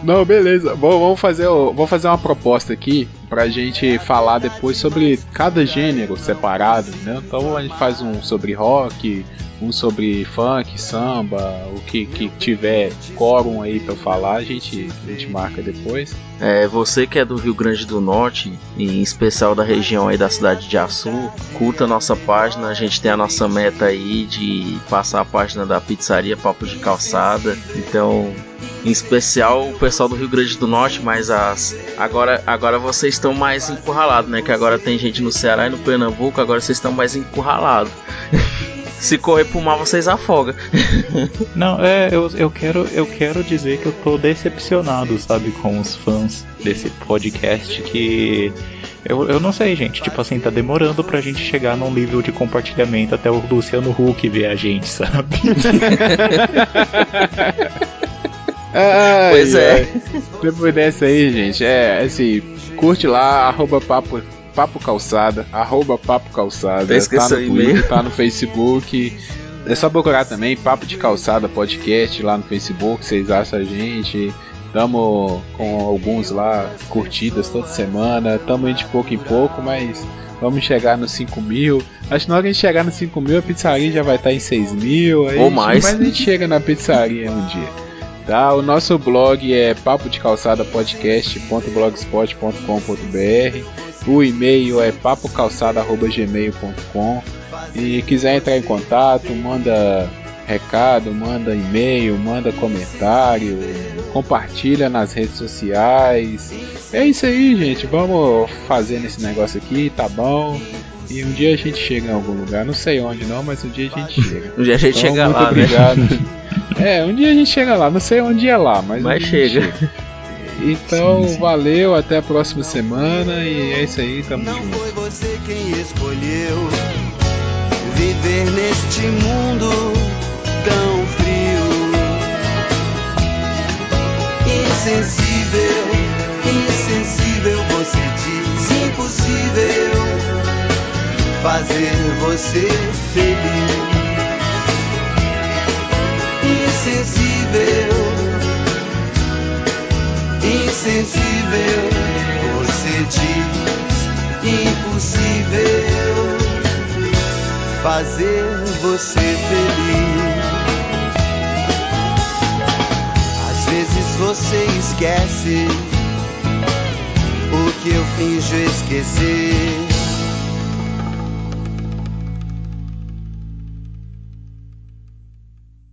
Não, beleza. Bom, vamos fazer, o- vamos fazer uma proposta aqui pra gente falar depois sobre cada gênero separado, né? Então a gente faz um sobre rock, um sobre funk, samba, o que, que tiver quórum aí pra falar, a gente, a gente marca depois. É, você que é do Rio Grande do Norte, e em especial da região aí da cidade de Açu, curta a nossa página. A gente tem a nossa meta aí de passar a página da pizzaria Papo de Calçada. Então, em especial o pessoal do Rio Grande do Norte, mas as agora agora vocês estão mais encurralados, né? Que agora tem gente no Ceará e no Pernambuco, agora vocês estão mais encurralados. [laughs] Se correr pro mar, vocês afogam. [laughs] Não, é, eu, eu quero eu quero dizer que eu tô decepcionado, sabe, com os fãs desse podcast que Eu, eu não sei, gente. Tipo assim, tá demorando pra gente chegar num nível de compartilhamento até o Luciano Huck ver a gente, sabe? [laughs] Ai, Pois é. Depois dessa aí, gente, é assim, curte lá, arroba papo, papo calçada, arroba papo calçada. Tá no. Twitter, tá no Facebook. É só procurar também, Papo de Calçada Podcast lá no Facebook, vocês acham a gente. Tamo com alguns lá, curtidas toda semana. Tamo indo de pouco em pouco, mas vamos chegar nos 5 mil. Acho que na hora que a gente chegar nos 5 mil, a pizzaria já vai estar em 6 mil. aí Ou gente- mais. Mas a gente chega na pizzaria um dia. Tá? O nosso blog é papo de calçada podcast.blogspot.com.br. O e-mail é papocalçada@gmail.com. E quiser entrar em contato, manda recado, manda e-mail, manda comentário, compartilha nas redes sociais. É isso aí, gente. Vamos fazendo esse negócio aqui, tá bom? E um dia a gente chega em algum lugar, não sei onde não, mas um dia a gente [laughs] chega. Um dia a gente Então, chega muito lá, né? [laughs] É, um dia a gente chega lá, não sei onde é lá, mas, Mas um dia a gente chega. [laughs] Então, valeu, até a próxima semana e é isso aí, tamo Não junto. foi você quem escolheu viver neste mundo tão frio. Insensível, insensível, você diz impossível fazer você feliz. Insensível, insensível, você diz impossível fazer você feliz. Às vezes você esquece o que eu finjo esquecer.